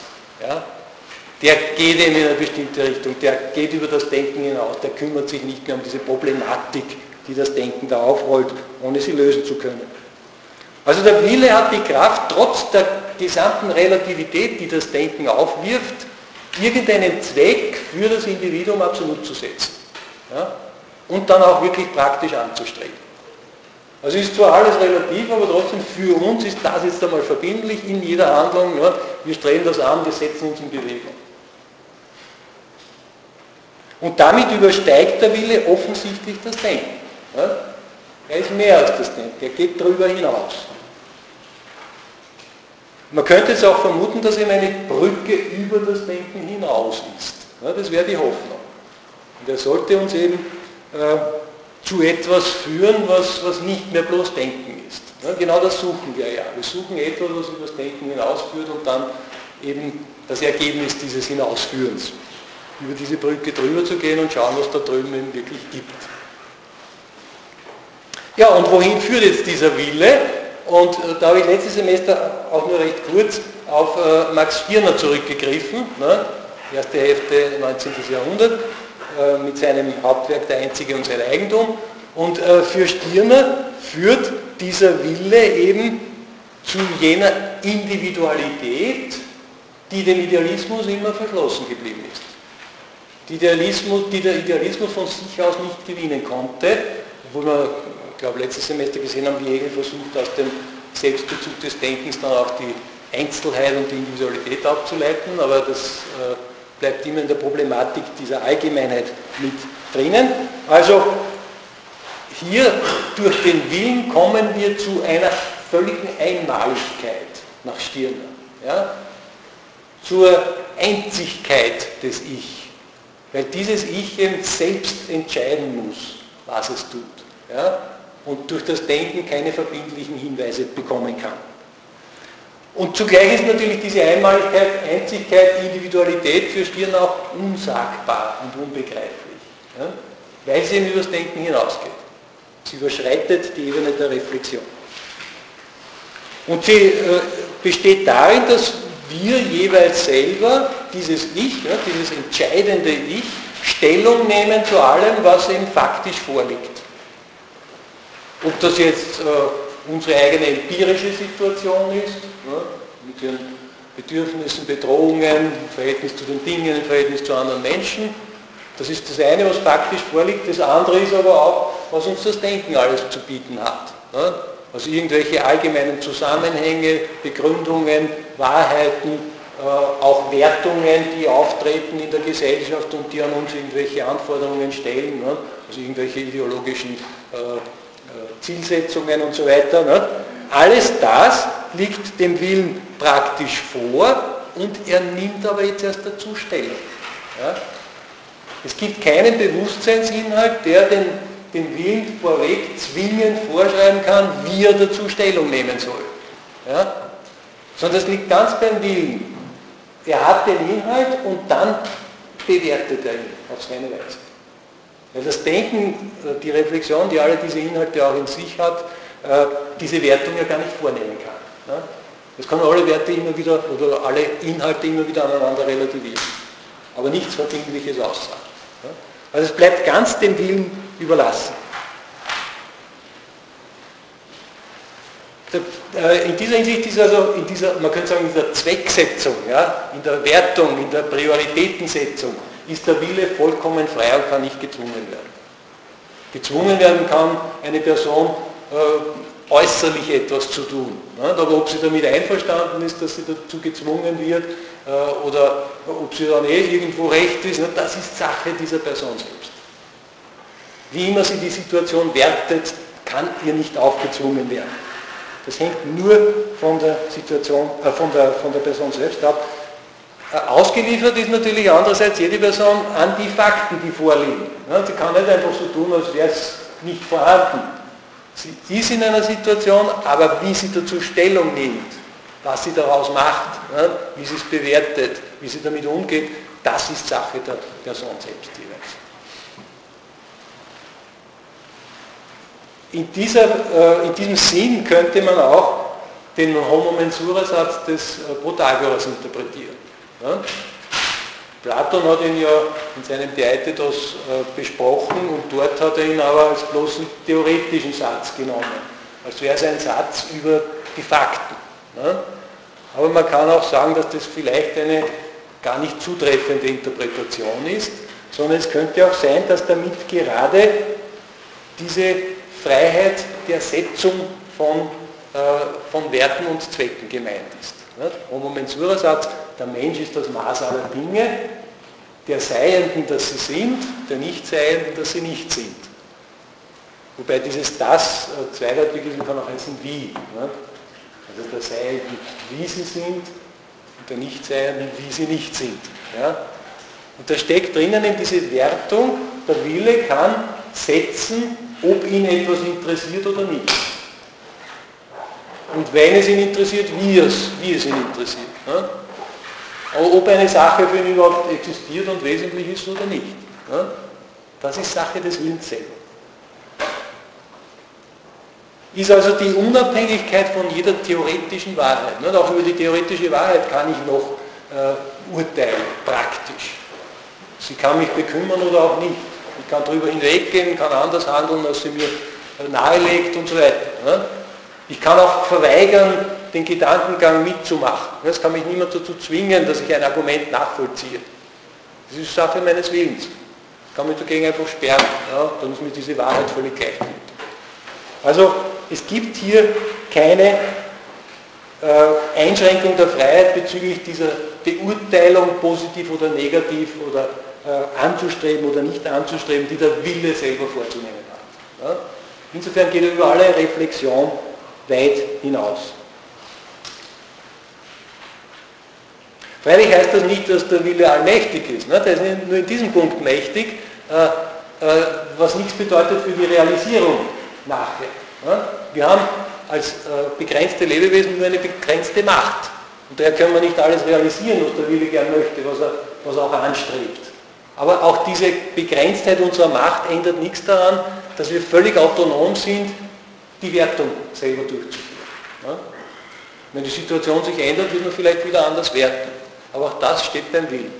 Der geht in eine bestimmte Richtung, der geht über das Denken hinaus, der kümmert sich nicht mehr um diese Problematik, die das Denken da aufrollt, ohne sie lösen zu können. Also der Wille hat die Kraft, trotz der gesamten Relativität, die das Denken aufwirft, irgendeinen Zweck für das Individuum absolut zu setzen. Ja? Und dann auch wirklich praktisch anzustreben. Also ist zwar alles relativ, aber trotzdem für uns ist das jetzt einmal verbindlich in jeder Handlung. Ja? Wir streben das an, wir setzen uns in Bewegung. Und damit übersteigt der Wille offensichtlich das Denken. Ja? Er ist mehr als das Denken, er geht darüber hinaus. Man könnte jetzt auch vermuten, dass eben eine Brücke über das Denken hinaus ist. Ja, das wäre die Hoffnung. Und er sollte uns eben äh, zu etwas führen, was, was nicht mehr bloß Denken ist. Ja, genau das suchen wir ja. Wir suchen etwas, was über das Denken hinausführt und dann eben das Ergebnis dieses Hinausführens. Über diese Brücke drüber zu gehen und schauen, was da drüben eben wirklich gibt. Ja, und wohin führt jetzt dieser Wille? Und äh, da habe ich letztes Semester auch nur recht kurz auf äh, Max Stirner zurückgegriffen, ne? erste Hälfte 19. Jahrhundert, äh, mit seinem Hauptwerk Der Einzige und sein Eigentum. Und für Stirner führt dieser Wille eben zu jener Individualität, die dem Idealismus immer verschlossen geblieben ist. Die, Idealismus, die der Idealismus von sich aus nicht gewinnen konnte, obwohl man glaube, letztes Semester gesehen haben, wie Hegel versucht, aus dem Selbstbezug des Denkens dann auch die Einzelheit und die Individualität abzuleiten, aber das äh, bleibt immer in der Problematik dieser Allgemeinheit mit drinnen. Also hier durch den Willen kommen wir zu einer völligen Einmaligkeit nach Stirner, ja? zur Einzigkeit des Ich, weil dieses Ich eben selbst entscheiden muss, was es tut. Ja? Und durch das Denken keine verbindlichen Hinweise bekommen kann. Und zugleich ist natürlich diese Einmaligkeit, Einzigkeit, Individualität für Stirn auch unsagbar und unbegreiflich, ja? weil sie eben über das Denken hinausgeht. Sie überschreitet die Ebene der Reflexion. Und sie äh, besteht darin, dass wir jeweils selber, dieses Ich, ja, dieses entscheidende Ich, Stellung nehmen zu allem, was eben faktisch vorliegt. Ob das jetzt äh, unsere eigene empirische Situation ist, ja, mit ihren Bedürfnissen, Bedrohungen, im Verhältnis zu den Dingen, im Verhältnis zu anderen Menschen. Das ist das eine, was faktisch vorliegt. Das andere ist aber auch, was uns das Denken alles zu bieten hat. Ja, also irgendwelche allgemeinen Zusammenhänge, Begründungen, Wahrheiten, äh, auch Wertungen, die auftreten in der Gesellschaft und die an uns irgendwelche Anforderungen stellen, ne? also irgendwelche ideologischen äh, Zielsetzungen und so weiter. Ne? Alles das liegt dem Willen praktisch vor und er nimmt aber jetzt erst dazu Stellung. Ja? Es gibt keinen Bewusstseinsinhalt, der den, den Willen vorweg zwingend vorschreiben kann, wie er dazu Stellung nehmen soll. Ja? Sondern es liegt ganz beim Willen. Er hat den Inhalt und dann bewertet er ihn auf seine Weise. Weil das Denken, äh, die Reflexion, die alle diese Inhalte auch in sich hat, äh, diese Wertung ja gar nicht vornehmen kann. Es kann alle Werte immer wieder oder alle Inhalte immer wieder aneinander relativieren. Aber nichts Verbindliches aussagen. Also es bleibt ganz dem Willen überlassen. Äh, in dieser Hinsicht ist also, in dieser, man könnte sagen, in der Zwecksetzung, ja, in der Wertung, in der Prioritätensetzung, ist der Wille vollkommen frei und kann nicht gezwungen werden. Gezwungen werden kann eine Person äh, äußerlich etwas zu tun. Ne? Aber ob sie damit einverstanden ist, dass sie dazu gezwungen wird, äh, oder ob sie dann eh irgendwo recht ist, ne? das ist Sache dieser Person selbst. Wie immer sie die Situation wertet, kann ihr nicht aufgezwungen werden. Das hängt nur von der Situation, äh, von, der, von der Person selbst ab. Äh, ausgeliefert ist natürlich andererseits jede Person an die Fakten, die vorliegen. Sie kann nicht einfach so tun, als wäre es nicht vorhanden. Sie ist in einer Situation, aber wie sie dazu Stellung nimmt, was sie daraus macht, wie sie es bewertet, wie sie damit umgeht, das ist Sache der Person selbst jeweils. In, dieser, äh, in diesem Sinn könnte man auch den Homo Mensura-Satz des äh, Protagoras interpretieren. Ja? Platon hat ihn ja in seinem Theaetetos äh, besprochen und dort hat er ihn aber als bloßen theoretischen Satz genommen. Als wäre es ein Satz über die Fakten. Ja? Aber man kann auch sagen, dass das vielleicht eine gar nicht zutreffende Interpretation ist, sondern es könnte auch sein, dass damit gerade diese Freiheit der Setzung von, äh, von Werten und Zwecken gemeint ist. Homo Mensura sagt, der Mensch ist das Maß aller Dinge, der Seienden, dass sie sind, der Nichtseienden, dass sie nicht sind. Wobei dieses das äh, zweideutig ist und kann auch heißen wie. Also der Seienden, wie sie sind der Nichtseienden, wie sie nicht sind. Und da steckt drinnen in diese Wertung, der Wille kann setzen, ob ihn etwas interessiert oder nicht. Und wenn es ihn interessiert, wie es, wie es ihn interessiert. Ja? Aber ob eine Sache für ihn überhaupt existiert und wesentlich ist oder nicht. Ja? Das ist Sache des Willens selber. Ist also die Unabhängigkeit von jeder theoretischen Wahrheit. Nicht? Auch über die theoretische Wahrheit kann ich noch äh, urteilen, praktisch. Sie kann mich bekümmern oder auch nicht. Ich kann darüber hinweggehen, kann anders handeln, als sie mir nahelegt und so weiter. Ne? Ich kann auch verweigern, den Gedankengang mitzumachen. Es kann mich niemand dazu zwingen, dass ich ein Argument nachvollziehe. Das ist Sache meines Willens. Ich kann mich dagegen einfach sperren. Ja? Dann ist mir diese Wahrheit völlig gleichgültig. Also es gibt hier keine äh, Einschränkung der Freiheit bezüglich dieser Beurteilung positiv oder negativ oder äh, anzustreben oder nicht anzustreben, die der Wille selber vorzunehmen hat. Ja? Insofern geht er über alle Reflexion weit hinaus. Freilich heißt das nicht, dass der Wille allmächtig ist. Ne? Der ist nur in diesem Punkt mächtig, äh, äh, was nichts bedeutet für die Realisierung nachher. Ne? Wir haben als äh, begrenzte Lebewesen nur eine begrenzte Macht. Und daher können wir nicht alles realisieren, was der Wille gern möchte, was er, was er auch anstrebt. Aber auch diese Begrenztheit unserer Macht ändert nichts daran, dass wir völlig autonom sind, die Wertung selber durchzuführen. Wenn die Situation sich ändert, wird man vielleicht wieder anders werten. Aber auch das steht beim Willen.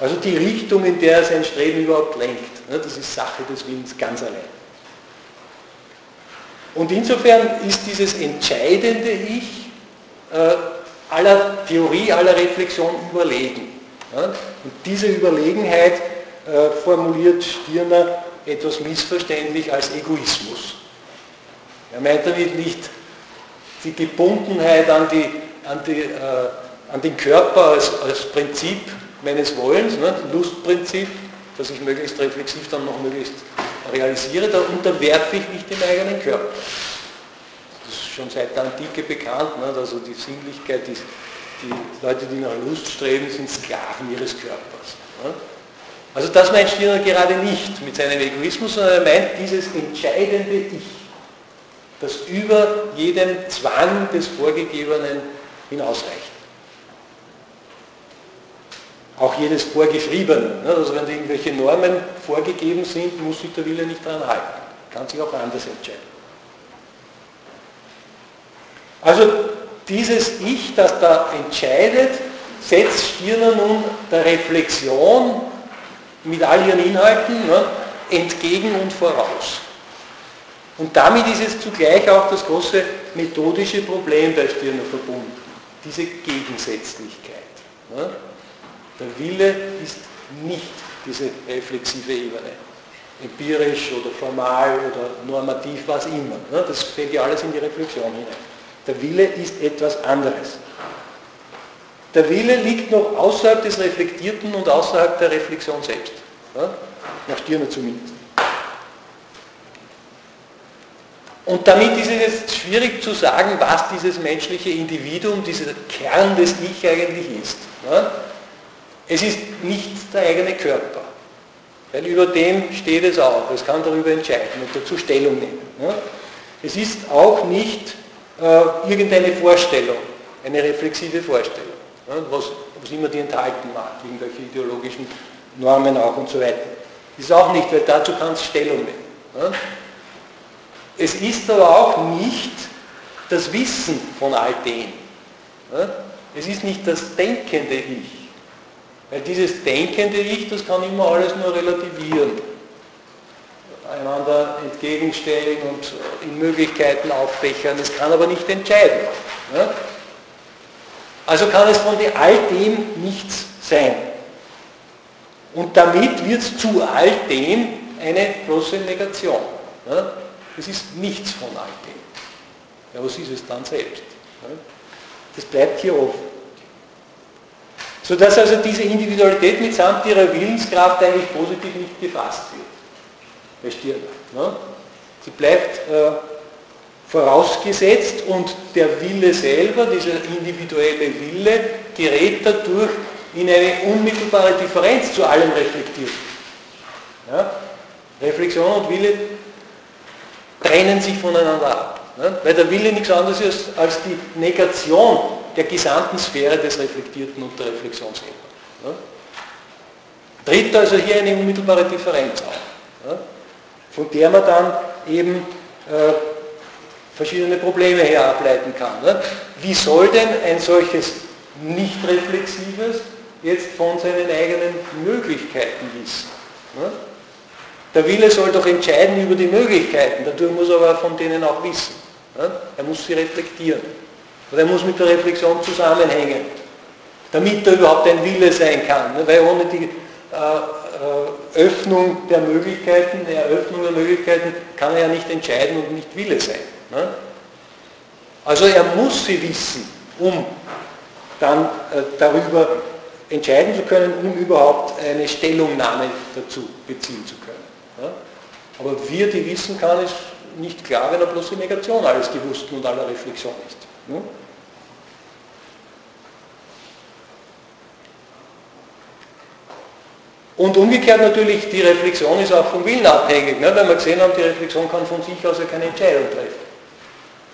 Also die Richtung, in der er sein Streben überhaupt lenkt, das ist Sache des Willens ganz allein. Und insofern ist dieses entscheidende Ich äh, aller Theorie, aller Reflexion überlegen. Und diese Überlegenheit äh, formuliert Stirner etwas missverständlich als Egoismus. Er meint damit nicht die Gebundenheit an, die, an, die, äh, an den Körper als, als Prinzip meines Wollens, ne, Lustprinzip, dass ich möglichst reflexiv dann noch möglichst realisiere, da unterwerfe ich mich dem eigenen Körper. Das ist schon seit der Antike bekannt, ne, also die Sinnlichkeit, die, die Leute, die nach Lust streben, sind Sklaven ihres Körpers. Ne. Also das meint Stirner gerade nicht mit seinem Egoismus, sondern er meint dieses entscheidende Ich, das über jedem Zwang des Vorgegebenen hinausreicht auch jedes Vorgeschriebene. Ne? Also wenn irgendwelche Normen vorgegeben sind, muss sich der Wille nicht daran halten. Kann sich auch anders entscheiden. Also dieses Ich, das da entscheidet, setzt Stirner nun der Reflexion mit all ihren Inhalten ne, entgegen und voraus. Und damit ist es zugleich auch das große methodische Problem bei Stirner verbunden, diese Gegensätzlichkeit. Ne. Der Wille ist nicht diese reflexive Ebene, empirisch oder formal oder normativ, was immer. Ne? Das fällt ja alles in die Reflexion hinein. Der Wille ist etwas anderes. Der Wille liegt noch außerhalb des Reflektierten und außerhalb der Reflexion selbst. Nach Stirner zumindest. Und damit ist es jetzt schwierig zu sagen, was dieses menschliche Individuum, dieser Kern des Ich eigentlich ist. Es ist nicht der eigene Körper. Weil über dem steht es auch. Es kann darüber entscheiden und dazu Stellung nehmen. Es ist auch nicht äh, irgendeine Vorstellung, eine reflexive Vorstellung, was, was immer die enthalten mag, irgendwelche ideologischen Normen auch und so weiter. Das ist auch nicht, weil dazu kann es Stellung nehmen. Es ist aber auch nicht das Wissen von all dem. Es ist nicht das denkende Ich. Weil dieses denkende Ich, das kann immer alles nur relativieren, einander entgegenstellen und in Möglichkeiten auffächern. Es kann aber nicht entscheiden. Also kann es von all dem nichts sein. Und damit wird es zu all dem eine bloße Negation. Es ist nichts von all dem. Ja, was ist es dann selbst? Ja? Das bleibt hier offen. Sodass also diese Individualität mitsamt ihrer Willenskraft eigentlich positiv nicht gefasst wird. Stirner. Ne? Sie bleibt äh, vorausgesetzt und der Wille selber, dieser individuelle Wille, gerät dadurch in eine unmittelbare Differenz zu allem Reflektierten. Ja? Reflexion und Wille trennen sich voneinander ab. Ne? Weil der Wille nichts anderes ist als die Negation der gesamten Sphäre des Reflektierten und der Reflexionsebene. Ja? Tritt also hier eine unmittelbare Differenz auf, ja? von der man dann eben äh, verschiedene Probleme her ableiten kann. Ne? Wie soll denn ein solches nicht reflexives jetzt von seinen eigenen Möglichkeiten wissen? Ne? Der Wille soll doch entscheiden über die Möglichkeiten, dadurch muss er aber von denen auch wissen. Ne? Er muss sie reflektieren. Und er muss mit der Reflexion zusammenhängen, damit er überhaupt ein Wille sein kann. Ne? Weil ohne die äh, äh, Öffnung der Möglichkeiten, der Eröffnung der Möglichkeiten, kann er ja nicht entscheiden und nicht Wille sein. Ne? Also er muss sie wissen, um dann äh, darüber entscheiden zu können, um überhaupt eine Stellungnahme dazu beziehen zu können. Ne? Aber wie er die wissen kann, ist nicht klar, wenn er bloß die Negation alles Gewussten und aller Reflexion ist. Und umgekehrt natürlich, die Reflexion ist auch vom Willen abhängig, ne? weil wir gesehen haben, die Reflexion kann von sich aus ja keine Entscheidung treffen.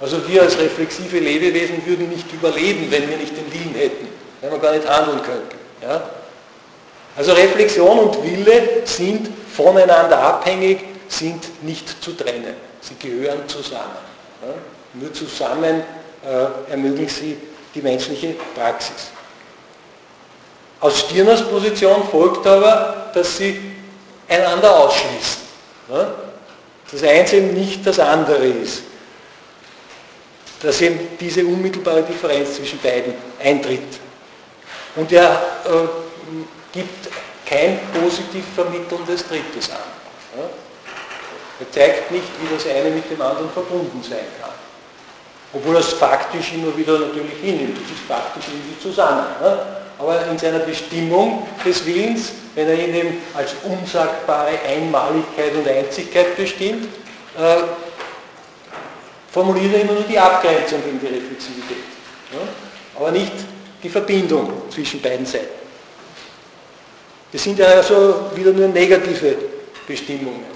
Also wir als reflexive Lebewesen würden nicht überleben, wenn wir nicht den Willen hätten, wenn wir gar nicht handeln könnten. Ja? Also Reflexion und Wille sind voneinander abhängig, sind nicht zu trennen. Sie gehören zusammen. Ja? Nur zusammen äh, ermöglichen sie die menschliche Praxis. Aus Stirners Position folgt aber, dass sie einander ausschließen. Ja? Das eine eben nicht das andere ist. Dass eben diese unmittelbare Differenz zwischen beiden eintritt. Und er äh, gibt kein positiv vermittelndes Drittes an. Ja? Er zeigt nicht, wie das eine mit dem anderen verbunden sein kann. Obwohl er es faktisch immer wieder natürlich hinnimmt. Das ist faktisch irgendwie zusammen. Ja? Aber in seiner Bestimmung des Willens, wenn er ihn eben als unsagbare Einmaligkeit und Einzigkeit bestimmt, äh, formuliert er immer nur die Abgrenzung gegen die Reflexivität. Ja? Aber nicht die Verbindung zwischen beiden Seiten. Das sind ja also wieder nur negative Bestimmungen.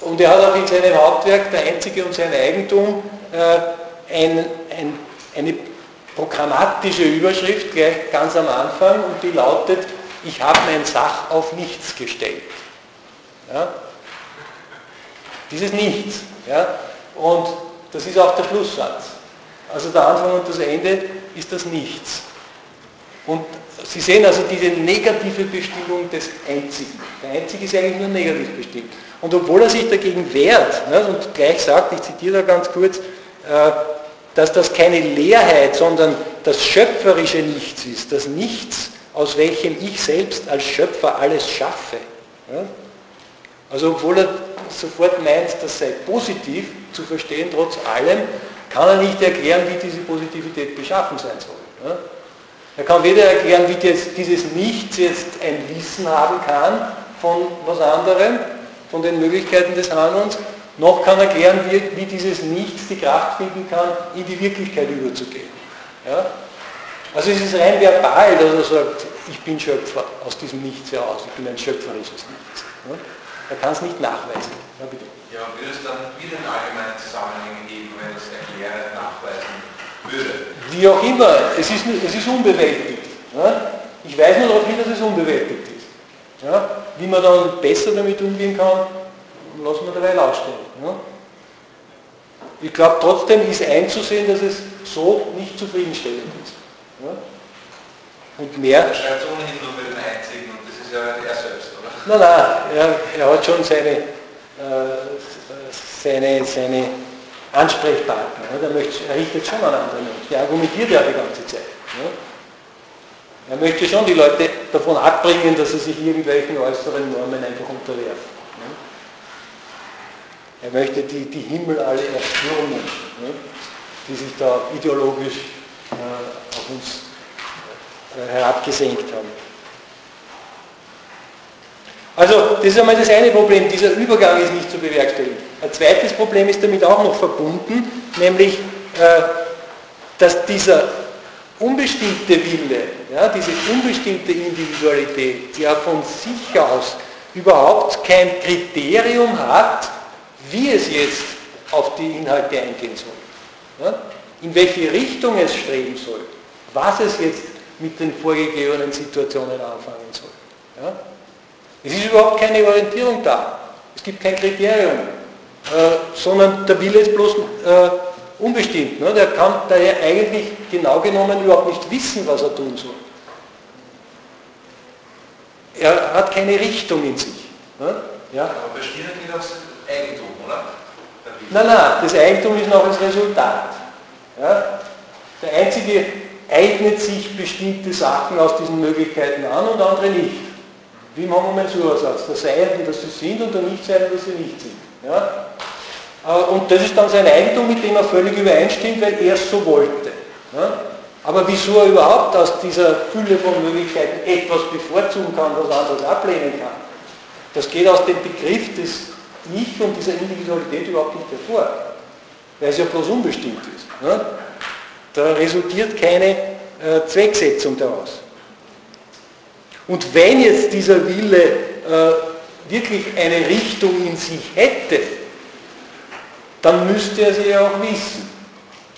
Und er hat auch in seinem Hauptwerk, der Einzige und sein Eigentum, äh, ein, ein, eine programmatische Überschrift gleich ganz am Anfang und die lautet, ich habe mein Sach auf nichts gestellt. Ja? Dieses Nichts. Ja? Und das ist auch der Schlusssatz. Also der Anfang und das Ende ist das Nichts. Und Sie sehen also diese negative Bestimmung des Einzigen. Der Einzige ist eigentlich nur negativ bestimmt. Und obwohl er sich dagegen wehrt ne, und gleich sagt, ich zitiere da ganz kurz, äh, dass das keine Leerheit, sondern das schöpferische Nichts ist, das Nichts, aus welchem ich selbst als Schöpfer alles schaffe. Ja? Also obwohl er sofort meint, das sei positiv zu verstehen, trotz allem, kann er nicht erklären, wie diese Positivität beschaffen sein soll. Ja? Er kann weder erklären, wie dieses Nichts jetzt ein Wissen haben kann von was anderem, von den Möglichkeiten des Handelns, noch kann er erklären, wie, dieses Nichts die Kraft finden kann, in die Wirklichkeit überzugehen. Also es ist rein verbal, dass er sagt, ich bin Schöpfer aus diesem Nichts heraus, ich bin ein schöpferisches Nichts. Ja? Er kann es nicht nachweisen. Ja, bitte. Ja, würde es dann wieder einen allgemeinen Zusammenhang geben, wenn es erklären, nachweisen würde? Wie auch immer, es ist, es ist unbewältigt. Ja? Ich weiß nur darauf hin, dass es unbewältigt ist. Ja? Wie man dann besser damit umgehen kann, lassen wir dabei ausstellen. Ja? Ich glaube, trotzdem ist einzusehen, dass es so nicht zufriedenstellend ist. Und mehr. Er schreibt es ohnehin nur für den Einzigen und das ist ja er selbst, oder? Nein, nein, er, er hat schon seine, seine, seine Ansprechpartner. Ja? Der möchte, er richtet schon an andere Menschen. Der argumentiert ja die ganze Zeit. Ja? Er möchte schon die Leute davon abbringen, dass sie sich irgendwelchen äußeren Normen einfach unterwerfen. Er möchte die, die Himmel alle erstürmen, ne, die sich da ideologisch äh, auf uns äh, herabgesenkt haben. Also das ist einmal das eine Problem, dieser Übergang ist nicht zu bewerkstelligen. Ein zweites Problem ist damit auch noch verbunden, nämlich äh, dass dieser unbestimmte Wille, ja, diese unbestimmte Individualität, die ja von sich aus überhaupt kein Kriterium hat, wie es jetzt auf die Inhalte eingehen soll, ja? in welche Richtung es streben soll, was es jetzt mit den vorgegebenen Situationen anfangen soll. Ja? Es ist überhaupt keine Orientierung da. Es gibt kein Kriterium, äh, sondern der Wille ist bloß äh, unbestimmt. Ne? Der kann daher eigentlich genau genommen überhaupt nicht wissen, was er tun soll. Er hat keine Richtung in sich. Ne? Ja? Aber bei Stirner geht das Eigentum, oder? Nein, nein, das Eigentum ist noch das Resultat. Ja? Der Einzige eignet sich bestimmte Sachen aus diesen Möglichkeiten an und andere nicht. Wie im Homomensursatz, der Seienden, dass sie sind und der Nichtseienden, dass sie nicht sind. Ja? Äh, und das ist dann sein Eigentum, mit dem er völlig übereinstimmt, weil er es so wollte. Ja? Aber wieso er überhaupt aus dieser Fülle von Möglichkeiten etwas bevorzugen kann, was anderes ablehnen kann, das geht aus dem Begriff des Ich und dieser Individualität überhaupt nicht hervor, weil es ja bloß unbestimmt ist. Ne? Da resultiert keine äh, Zwecksetzung daraus. Und wenn jetzt dieser Wille äh, wirklich eine Richtung in sich hätte, dann müsste er sie ja auch wissen.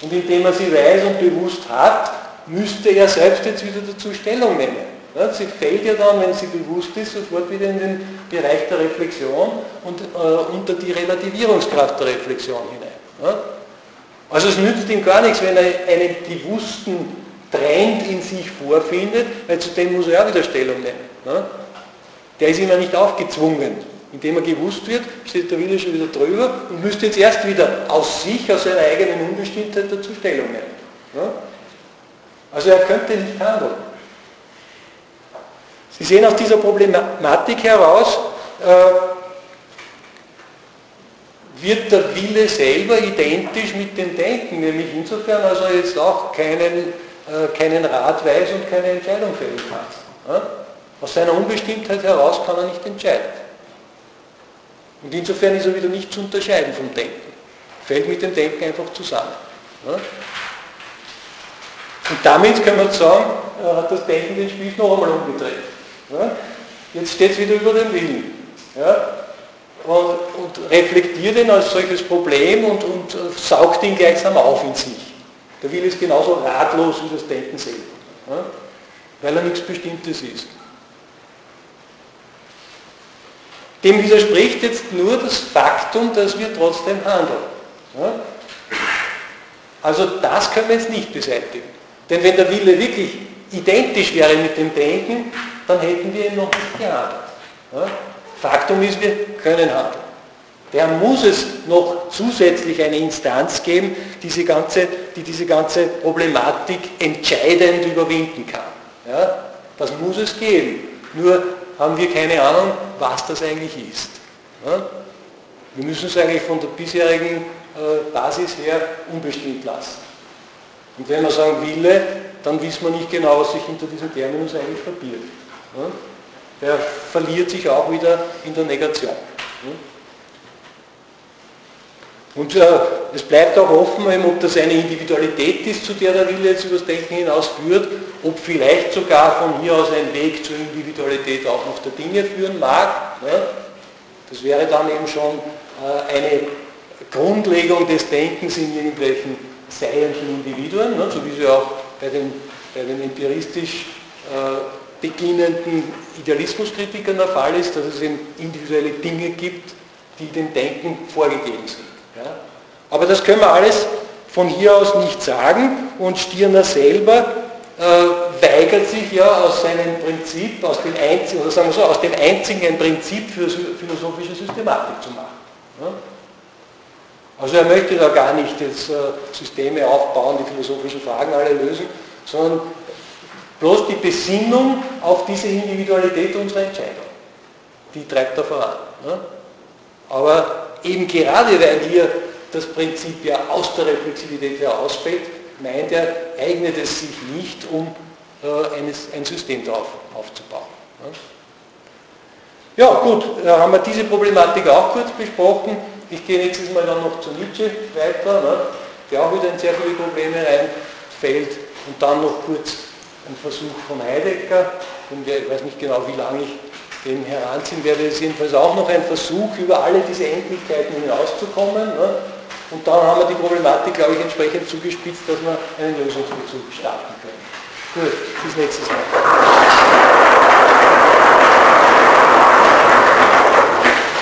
Und indem er sie weiß und bewusst hat, müsste er selbst jetzt wieder dazu Stellung nehmen. Ja, sie fällt ja dann, wenn sie bewusst ist, sofort wieder in den Bereich der Reflexion und äh, unter die Relativierungskraft der Reflexion hinein. Ja? Also es nützt ihm gar nichts, wenn er einen bewussten Trend in sich vorfindet, weil zu dem muss er ja wieder Stellung nehmen. Ne? Der ist immer nicht aufgezwungen. Indem er gewusst wird, steht der Wille schon wieder drüber und müsste jetzt erst wieder aus sich, aus seiner eigenen Unbestimmtheit dazu Stellung nehmen. Ne? Also er könnte nicht handeln. Sie sehen aus dieser Problematik heraus, äh, wird der Wille selber identisch mit dem Denken, nämlich insofern, als er jetzt auch keinen, keinen Rat weiß und keine Entscheidung fällen kann. Aus seiner Unbestimmtheit heraus kann er nicht entscheiden. Und insofern ist er wieder nicht zu unterscheiden vom Denken. Fällt mit dem Denken einfach zusammen. Und damit können wir sagen, hat das Denken den Spieß noch einmal umgedreht. Jetzt steht es wieder über den Willen. Und, reflektiert ihn als solches Problem und, und äh, saugt ihn gleichsam auf in sich. Der Wille ist genauso ratlos wie das Denken selber, weil er nichts Bestimmtes ist. Dem widerspricht jetzt nur das Faktum, dass wir trotzdem handeln. Also das können wir jetzt nicht beseitigen. Denn wenn der Wille wirklich identisch wäre mit dem Denken, dann hätten wir ihn noch nicht gehandelt. Faktum ist, wir können handeln. Der muss es noch zusätzlich eine Instanz geben, diese ganze, die diese ganze Problematik entscheidend überwinden kann. Ja? Das muss es geben. Nur haben wir keine Ahnung, was das eigentlich ist. Ja? Wir müssen es eigentlich von der bisherigen äh, Basis her unbestimmt lassen. Und wenn wir sagen Wille, dann wissen wir nicht genau, was sich hinter diesem Terminus eigentlich verbirgt. Ja? Der verliert sich auch wieder in der Negation. Ja? Und äh, es bleibt auch offen, ob das eine Individualität ist, zu der der Wille jetzt übers Denken hinaus führt, ob vielleicht sogar von hier aus ein Weg zur Individualität auch noch der Dinge führen mag. Ne? Das wäre dann eben schon äh, eine Grundlegung des Denkens in irgendwelchen seienden Individuen, ne? so wie sie auch bei den, bei den empiristisch äh, beginnenden Idealismuskritikern der Fall ist, dass es eben individuelle Dinge gibt, die dem Denken vorgegeben sind. Ja? Aber das können wir alles von hier aus nicht sagen und Stirner selber äh, weigert sich ja aus seinem Prinzip, aus dem einzigen, oder sagen wir so, aus dem einzigen ein Prinzip für philosophische Systematik zu machen. Ja? Also er möchte da gar nicht jetzt äh, Systeme aufbauen, die philosophischen Fragen alle lösen, sondern bloß die Besinnung auf diese Individualität unserer Entscheidung. Die treibt er voran. Ja? Aber eben gerade weil hier das Prinzip ja aus der Reflexivität herausfällt, meint er, eignet es sich nicht, um äh, ein System darauf aufzubauen. Ja, gut, da haben wir diese Problematik auch kurz besprochen. Ich gehe nächstes Mal dann noch zu Nietzsche weiter, ne, der auch wieder in sehr viele Probleme reinfällt. Und dann noch kurz ein Versuch von Heidegger, und ich weiß nicht genau, wie lange ich dem heranziehen werde, ist jedenfalls auch noch ein Versuch, über alle diese Endlichkeiten hinauszukommen. Ne? Und dann haben wir die Problematik, glaube ich, entsprechend zugespitzt, dass wir einen Lösungsbezug starten können. Gut, bis nächstes Mal.